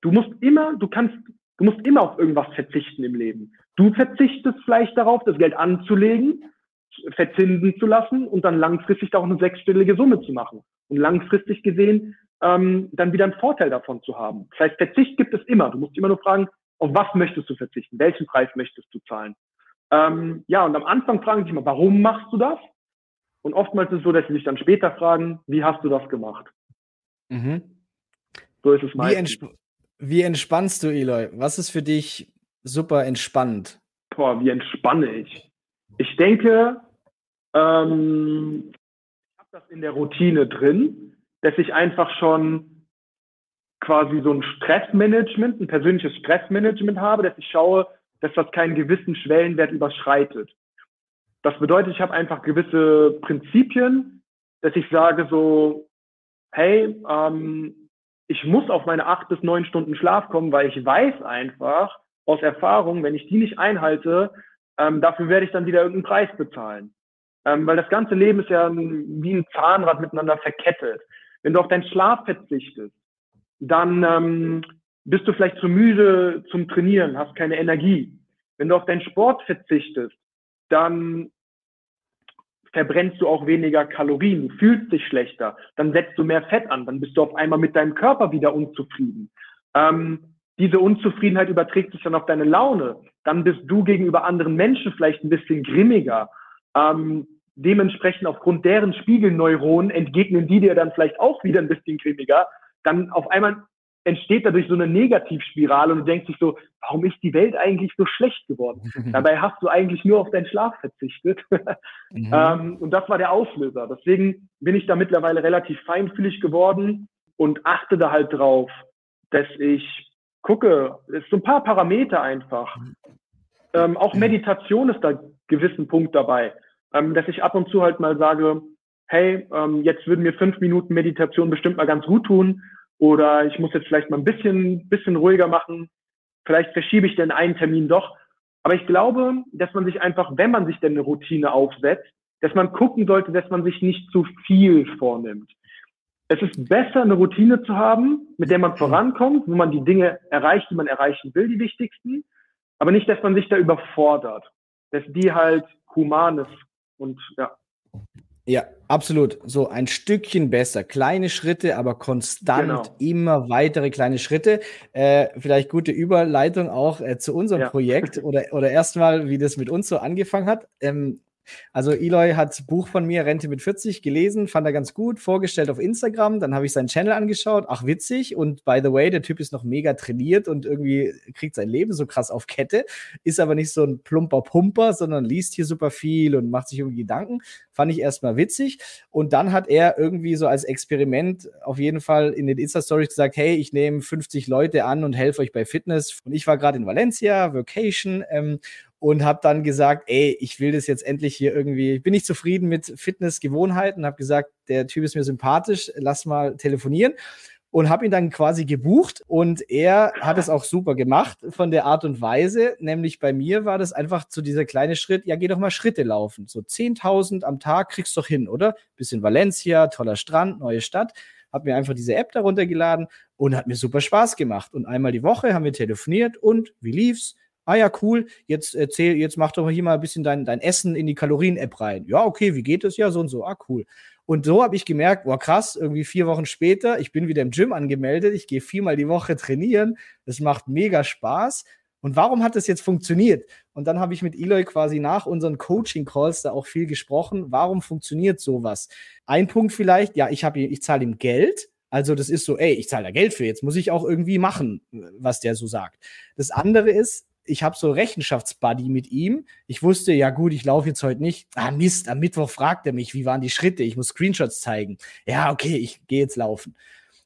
Du musst immer, du kannst, du musst immer auf irgendwas verzichten im Leben. Du verzichtest vielleicht darauf, das Geld anzulegen, verzinsen zu lassen und dann langfristig auch eine sechsstellige Summe zu machen. Und langfristig gesehen ähm, dann wieder einen Vorteil davon zu haben. Das heißt, Verzicht gibt es immer. Du musst immer nur fragen, auf was möchtest du verzichten? Welchen Preis möchtest du zahlen? Ähm, ja, und am Anfang fragen sie sich immer, warum machst du das? Und oftmals ist es so, dass sie sich dann später fragen, wie hast du das gemacht? Mhm. So ist es meistens. Wie, entsp wie entspannst du, Eloy? Was ist für dich super entspannt? Boah, wie entspanne ich? Ich denke, ähm, ich habe das in der Routine drin, dass ich einfach schon quasi so ein Stressmanagement, ein persönliches Stressmanagement habe, dass ich schaue, dass das keinen gewissen Schwellenwert überschreitet. Das bedeutet, ich habe einfach gewisse Prinzipien, dass ich sage so, hey, ähm, ich muss auf meine acht bis neun Stunden Schlaf kommen, weil ich weiß einfach aus Erfahrung, wenn ich die nicht einhalte, ähm, dafür werde ich dann wieder irgendeinen Preis bezahlen. Ähm, weil das ganze Leben ist ja wie ein Zahnrad miteinander verkettet. Wenn du auf deinen Schlaf verzichtest, dann ähm, bist du vielleicht zu müde zum Trainieren, hast keine Energie. Wenn du auf deinen Sport verzichtest, dann verbrennst du auch weniger Kalorien, fühlst dich schlechter, dann setzt du mehr Fett an, dann bist du auf einmal mit deinem Körper wieder unzufrieden. Ähm, diese Unzufriedenheit überträgt sich dann auf deine Laune. Dann bist du gegenüber anderen Menschen vielleicht ein bisschen grimmiger. Ähm, dementsprechend aufgrund deren Spiegelneuronen entgegnen die dir dann vielleicht auch wieder ein bisschen grimmiger. Dann auf einmal entsteht dadurch so eine Negativspirale und du denkst dich so, warum ist die Welt eigentlich so schlecht geworden? [LAUGHS] Dabei hast du eigentlich nur auf deinen Schlaf verzichtet. [LAUGHS] mhm. ähm, und das war der Auslöser. Deswegen bin ich da mittlerweile relativ feinfühlig geworden und achte da halt drauf, dass ich gucke, es sind so ein paar Parameter einfach. Ähm, auch Meditation ist da gewissen Punkt dabei, ähm, dass ich ab und zu halt mal sage, hey, ähm, jetzt würden mir fünf Minuten Meditation bestimmt mal ganz gut tun oder ich muss jetzt vielleicht mal ein bisschen, bisschen ruhiger machen. Vielleicht verschiebe ich denn einen Termin doch. Aber ich glaube, dass man sich einfach, wenn man sich denn eine Routine aufsetzt, dass man gucken sollte, dass man sich nicht zu viel vornimmt. Es ist besser, eine Routine zu haben, mit der man vorankommt, wo man die Dinge erreicht, die man erreichen will, die wichtigsten. Aber nicht, dass man sich da überfordert. Dass die halt human ist und ja. Ja, absolut. So ein Stückchen besser. Kleine Schritte, aber konstant genau. immer weitere kleine Schritte. Äh, vielleicht gute Überleitung auch äh, zu unserem ja. Projekt [LAUGHS] oder, oder erstmal, wie das mit uns so angefangen hat. Ähm, also Eloy hat Buch von mir, Rente mit 40, gelesen, fand er ganz gut, vorgestellt auf Instagram. Dann habe ich seinen Channel angeschaut, ach witzig. Und by the way, der Typ ist noch mega trainiert und irgendwie kriegt sein Leben so krass auf Kette, ist aber nicht so ein plumper Pumper, sondern liest hier super viel und macht sich irgendwie Gedanken. Fand ich erstmal witzig. Und dann hat er irgendwie so als Experiment auf jeden Fall in den Insta-Stories gesagt, hey, ich nehme 50 Leute an und helfe euch bei Fitness. Und ich war gerade in Valencia, Vacation, ähm, und habe dann gesagt, ey, ich will das jetzt endlich hier irgendwie, ich bin nicht zufrieden mit Fitnessgewohnheiten, habe gesagt, der Typ ist mir sympathisch, lass mal telefonieren und habe ihn dann quasi gebucht und er hat es auch super gemacht von der Art und Weise, nämlich bei mir war das einfach zu dieser kleine Schritt, ja, geh doch mal Schritte laufen, so 10.000 am Tag kriegst du doch hin, oder? Bisschen Valencia, toller Strand, neue Stadt, habe mir einfach diese App darunter geladen und hat mir super Spaß gemacht und einmal die Woche haben wir telefoniert und wie lief's? Ah ja, cool, jetzt erzähl, jetzt mach doch hier mal ein bisschen dein, dein Essen in die Kalorien-App rein. Ja, okay, wie geht das? Ja, so und so. Ah, cool. Und so habe ich gemerkt, boah, krass, irgendwie vier Wochen später, ich bin wieder im Gym angemeldet, ich gehe viermal die Woche trainieren, das macht mega Spaß. Und warum hat das jetzt funktioniert? Und dann habe ich mit Eloy quasi nach unseren Coaching-Calls da auch viel gesprochen. Warum funktioniert sowas? Ein Punkt vielleicht, ja, ich, ich zahle ihm Geld, also das ist so, ey, ich zahle da Geld für, jetzt muss ich auch irgendwie machen, was der so sagt. Das andere ist, ich habe so Rechenschaftsbuddy mit ihm. Ich wusste, ja gut, ich laufe jetzt heute nicht. Ah Mist, am Mittwoch fragt er mich, wie waren die Schritte? Ich muss Screenshots zeigen. Ja, okay, ich gehe jetzt laufen.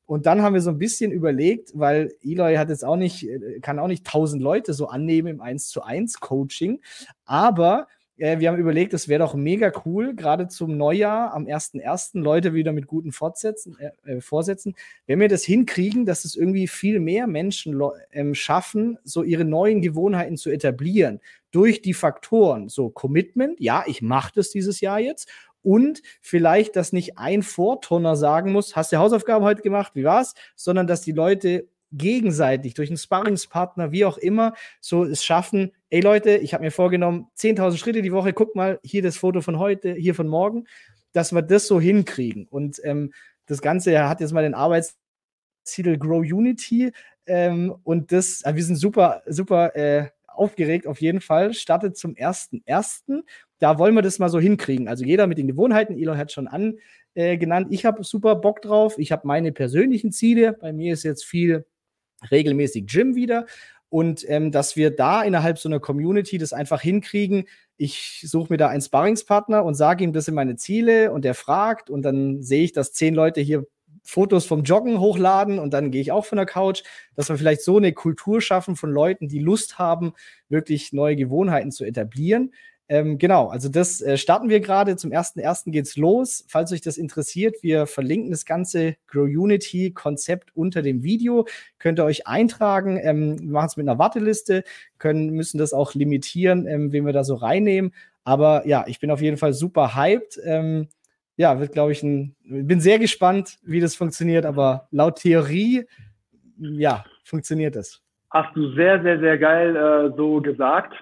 Und dann haben wir so ein bisschen überlegt, weil Eloy hat jetzt auch nicht, äh, kann auch nicht tausend Leute so annehmen im 1 zu 1 Coaching. Aber äh, wir haben überlegt, es wäre doch mega cool, gerade zum Neujahr am 1.1. Leute wieder mit guten Fortsätzen, äh, äh, Vorsätzen, wenn wir das hinkriegen, dass es irgendwie viel mehr Menschen ähm, schaffen, so ihre neuen Gewohnheiten zu etablieren durch die Faktoren, so Commitment, ja, ich mache das dieses Jahr jetzt und vielleicht, dass nicht ein Vorturner sagen muss, hast du Hausaufgaben heute gemacht, wie war's, sondern dass die Leute gegenseitig durch einen Sparringspartner, wie auch immer, so es schaffen, ey Leute, ich habe mir vorgenommen, 10.000 Schritte die Woche, guck mal, hier das Foto von heute, hier von morgen, dass wir das so hinkriegen. Und ähm, das Ganze hat jetzt mal den Arbeitstitel Grow Unity ähm, und das, äh, wir sind super, super äh, aufgeregt auf jeden Fall, startet zum 1.1. Da wollen wir das mal so hinkriegen. Also jeder mit den Gewohnheiten, Elon hat schon angenannt, äh, ich habe super Bock drauf, ich habe meine persönlichen Ziele, bei mir ist jetzt viel regelmäßig Gym wieder und ähm, dass wir da innerhalb so einer Community das einfach hinkriegen. Ich suche mir da einen Sparringspartner und sage ihm, das sind meine Ziele und der fragt und dann sehe ich, dass zehn Leute hier Fotos vom Joggen hochladen und dann gehe ich auch von der Couch, dass wir vielleicht so eine Kultur schaffen von Leuten, die Lust haben, wirklich neue Gewohnheiten zu etablieren. Ähm, genau, also das äh, starten wir gerade. Zum 1.1. geht's los. Falls euch das interessiert, wir verlinken das ganze Grow Unity Konzept unter dem Video. Könnt ihr euch eintragen. Ähm, wir machen es mit einer Warteliste, können, müssen das auch limitieren, ähm, wen wir da so reinnehmen. Aber ja, ich bin auf jeden Fall super hyped. Ähm, ja, wird, glaube ich, ein, bin sehr gespannt, wie das funktioniert, aber laut Theorie, ja, funktioniert das. Hast du sehr, sehr, sehr geil äh, so gesagt.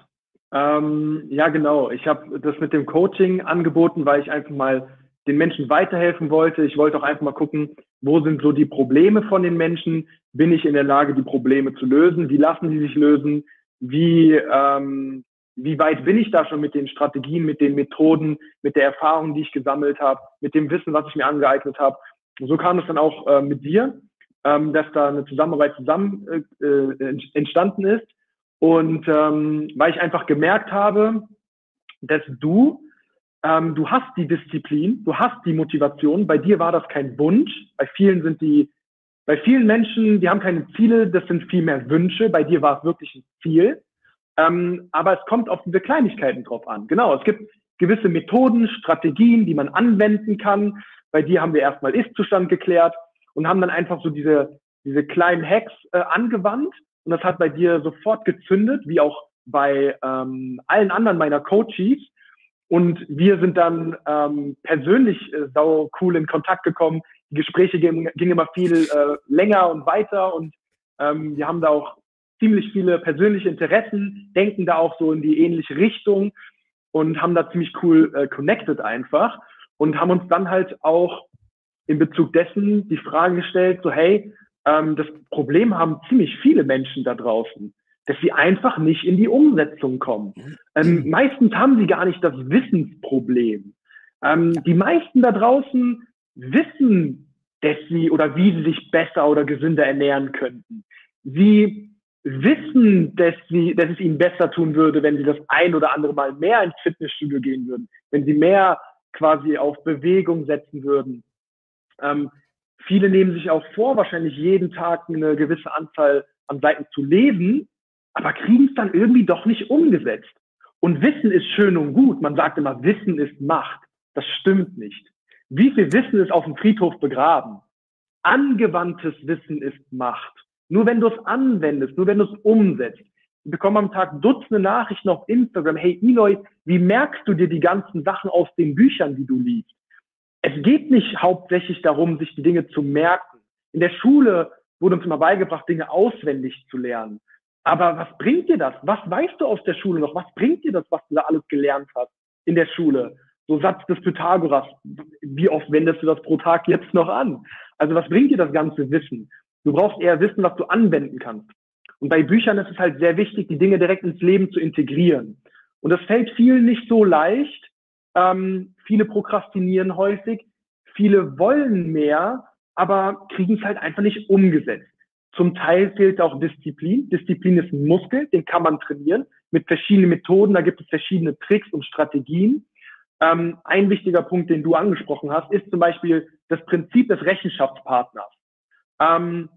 Ähm, ja, genau. Ich habe das mit dem Coaching angeboten, weil ich einfach mal den Menschen weiterhelfen wollte. Ich wollte auch einfach mal gucken, wo sind so die Probleme von den Menschen? Bin ich in der Lage, die Probleme zu lösen? Wie lassen sie sich lösen? Wie, ähm, wie weit bin ich da schon mit den Strategien, mit den Methoden, mit der Erfahrung, die ich gesammelt habe, mit dem Wissen, was ich mir angeeignet habe? So kam es dann auch äh, mit dir, ähm, dass da eine Zusammenarbeit zusammen äh, äh entstanden ist. Und ähm, weil ich einfach gemerkt habe, dass du, ähm, du hast die Disziplin, du hast die Motivation. Bei dir war das kein Wunsch. Bei vielen sind die, bei vielen Menschen, die haben keine Ziele, das sind viel mehr Wünsche. Bei dir war es wirklich ein Ziel. Ähm, aber es kommt auf diese Kleinigkeiten drauf an. Genau, es gibt gewisse Methoden, Strategien, die man anwenden kann. Bei dir haben wir erstmal Ist-Zustand geklärt und haben dann einfach so diese, diese kleinen Hacks äh, angewandt und das hat bei dir sofort gezündet, wie auch bei ähm, allen anderen meiner Coaches. Und wir sind dann ähm, persönlich äh, sau cool in Kontakt gekommen. Die Gespräche gingen, gingen immer viel äh, länger und weiter und ähm, wir haben da auch ziemlich viele persönliche Interessen, denken da auch so in die ähnliche Richtung und haben da ziemlich cool äh, connected einfach und haben uns dann halt auch in Bezug dessen die Frage gestellt, so hey, ähm, das Problem haben ziemlich viele Menschen da draußen, dass sie einfach nicht in die Umsetzung kommen. Ähm, mhm. meistens haben sie gar nicht das Wissensproblem. Ähm, die meisten da draußen wissen, dass sie oder wie sie sich besser oder gesünder ernähren könnten. Sie wissen, dass sie, dass es ihnen besser tun würde, wenn sie das ein oder andere Mal mehr ins Fitnessstudio gehen würden, wenn sie mehr quasi auf Bewegung setzen würden. Ähm, Viele nehmen sich auch vor, wahrscheinlich jeden Tag eine gewisse Anzahl an Seiten zu lesen, aber kriegen es dann irgendwie doch nicht umgesetzt. Und Wissen ist schön und gut. Man sagt immer, Wissen ist Macht. Das stimmt nicht. Wie viel Wissen ist auf dem Friedhof begraben? Angewandtes Wissen ist Macht. Nur wenn du es anwendest, nur wenn du es umsetzt. Ich bekomme am Tag Dutzende Nachrichten auf Instagram. Hey Eloy, wie merkst du dir die ganzen Sachen aus den Büchern, die du liest? Es geht nicht hauptsächlich darum, sich die Dinge zu merken. In der Schule wurde uns immer beigebracht, Dinge auswendig zu lernen. Aber was bringt dir das? Was weißt du aus der Schule noch? Was bringt dir das, was du da alles gelernt hast in der Schule? So Satz des Pythagoras. Wie oft wendest du das pro Tag jetzt noch an? Also was bringt dir das ganze Wissen? Du brauchst eher Wissen, was du anwenden kannst. Und bei Büchern ist es halt sehr wichtig, die Dinge direkt ins Leben zu integrieren. Und das fällt vielen nicht so leicht, ähm, viele prokrastinieren häufig, viele wollen mehr, aber kriegen es halt einfach nicht umgesetzt. Zum Teil fehlt auch Disziplin. Disziplin ist ein Muskel, den kann man trainieren mit verschiedenen Methoden. Da gibt es verschiedene Tricks und Strategien. Ähm, ein wichtiger Punkt, den du angesprochen hast, ist zum Beispiel das Prinzip des Rechenschaftspartners. Ähm,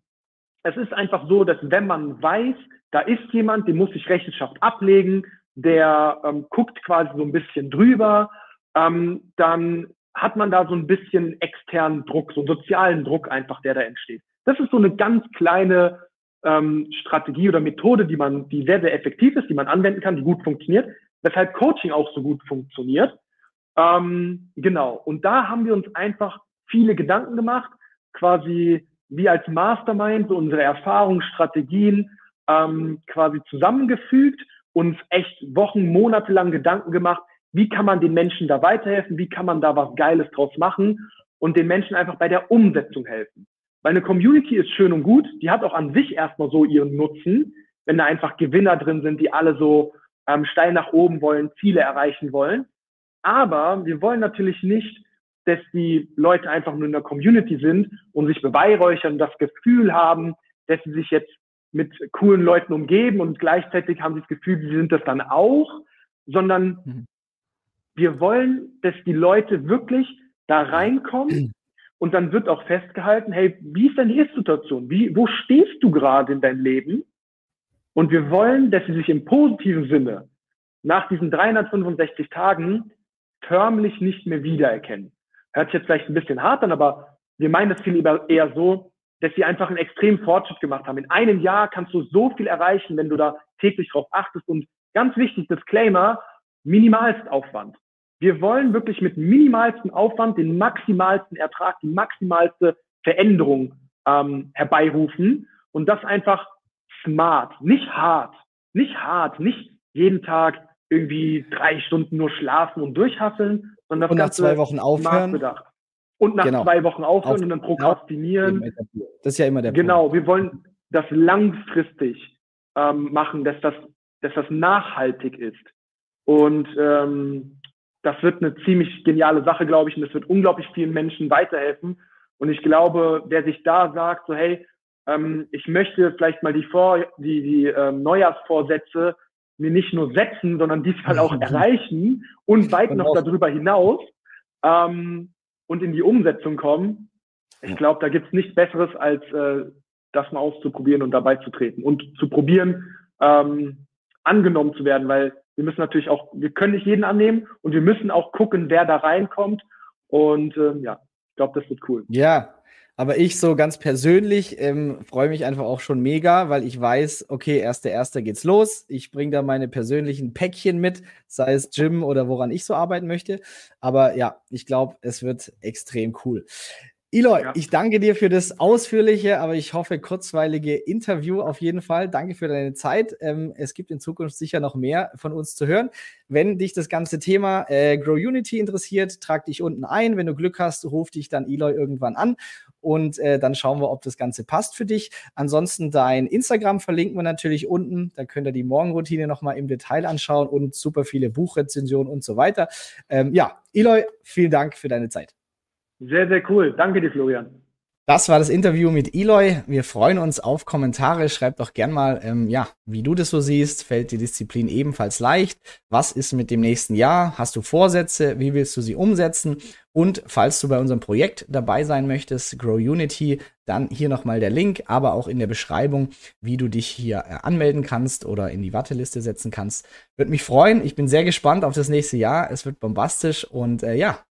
es ist einfach so, dass wenn man weiß, da ist jemand, dem muss ich Rechenschaft ablegen, der ähm, guckt quasi so ein bisschen drüber ähm, dann hat man da so ein bisschen externen Druck, so einen sozialen Druck einfach, der da entsteht. Das ist so eine ganz kleine ähm, Strategie oder Methode, die man, die sehr, sehr effektiv ist, die man anwenden kann, die gut funktioniert, weshalb Coaching auch so gut funktioniert. Ähm, genau. Und da haben wir uns einfach viele Gedanken gemacht, quasi wie als Mastermind so unsere Erfahrungen, Strategien ähm, quasi zusammengefügt, uns echt Wochen, Monate lang Gedanken gemacht, wie kann man den Menschen da weiterhelfen, wie kann man da was Geiles draus machen und den Menschen einfach bei der Umsetzung helfen. Weil eine Community ist schön und gut, die hat auch an sich erstmal so ihren Nutzen, wenn da einfach Gewinner drin sind, die alle so ähm, steil nach oben wollen, Ziele erreichen wollen. Aber wir wollen natürlich nicht, dass die Leute einfach nur in der Community sind und sich beweihräuchern das Gefühl haben, dass sie sich jetzt mit coolen Leuten umgeben und gleichzeitig haben sie das Gefühl, sie sind das dann auch, sondern mhm. Wir wollen, dass die Leute wirklich da reinkommen und dann wird auch festgehalten, hey, wie ist denn die Ist-Situation? Wie, wo stehst du gerade in deinem Leben? Und wir wollen, dass sie sich im positiven Sinne nach diesen 365 Tagen förmlich nicht mehr wiedererkennen. Hört sich jetzt vielleicht ein bisschen hart an, aber wir meinen das viel eher so, dass sie einfach einen extremen Fortschritt gemacht haben. In einem Jahr kannst du so viel erreichen, wenn du da täglich drauf achtest. Und ganz wichtig, Disclaimer, minimalst Aufwand. Wir wollen wirklich mit minimalsten Aufwand den maximalsten Ertrag, die maximalste Veränderung ähm, herbeirufen und das einfach smart, nicht hart, nicht hart, nicht jeden Tag irgendwie drei Stunden nur schlafen und durchhasseln, sondern das und nach Ganze zwei Wochen aufhören. Bedacht. Und nach genau. zwei Wochen aufhören Auf, und dann prokrastinieren. Das ist ja immer der genau, Punkt. Genau, wir wollen das langfristig ähm, machen, dass das, dass das nachhaltig ist. Und ähm, das wird eine ziemlich geniale Sache, glaube ich, und das wird unglaublich vielen Menschen weiterhelfen. Und ich glaube, wer sich da sagt, so hey, ähm, ich möchte vielleicht mal die, Vor die, die ähm, Neujahrsvorsätze mir nicht nur setzen, sondern diesmal auch [LAUGHS] erreichen und weit noch darüber hinaus ähm, und in die Umsetzung kommen. Ich glaube, da gibt's nichts Besseres, als äh, das mal auszuprobieren und dabei zu treten und zu probieren, ähm, angenommen zu werden, weil wir müssen natürlich auch, wir können nicht jeden annehmen und wir müssen auch gucken, wer da reinkommt. Und ähm, ja, ich glaube, das wird cool. Ja, aber ich so ganz persönlich ähm, freue mich einfach auch schon mega, weil ich weiß, okay, erster erster geht's los. Ich bringe da meine persönlichen Päckchen mit, sei es Gym oder woran ich so arbeiten möchte. Aber ja, ich glaube, es wird extrem cool. Eloy, ja. ich danke dir für das ausführliche, aber ich hoffe kurzweilige Interview auf jeden Fall. Danke für deine Zeit. Ähm, es gibt in Zukunft sicher noch mehr von uns zu hören. Wenn dich das ganze Thema äh, Grow Unity interessiert, trag dich unten ein. Wenn du Glück hast, ruf dich dann Eloy irgendwann an und äh, dann schauen wir, ob das Ganze passt für dich. Ansonsten dein Instagram verlinken wir natürlich unten. Da könnt ihr die Morgenroutine nochmal im Detail anschauen und super viele Buchrezensionen und so weiter. Ähm, ja, Eloy, vielen Dank für deine Zeit. Sehr, sehr cool. Danke dir, Florian. Das war das Interview mit Eloy. Wir freuen uns auf Kommentare. Schreibt doch gern mal, ähm, ja, wie du das so siehst. Fällt die Disziplin ebenfalls leicht? Was ist mit dem nächsten Jahr? Hast du Vorsätze? Wie willst du sie umsetzen? Und falls du bei unserem Projekt dabei sein möchtest, Grow Unity, dann hier nochmal der Link, aber auch in der Beschreibung, wie du dich hier äh, anmelden kannst oder in die Warteliste setzen kannst. Würde mich freuen. Ich bin sehr gespannt auf das nächste Jahr. Es wird bombastisch und äh, ja,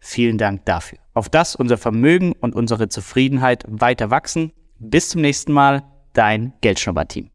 Vielen Dank dafür auf das unser Vermögen und unsere Zufriedenheit weiter wachsen. Bis zum nächsten Mal, dein Geldschnurrbart-Team.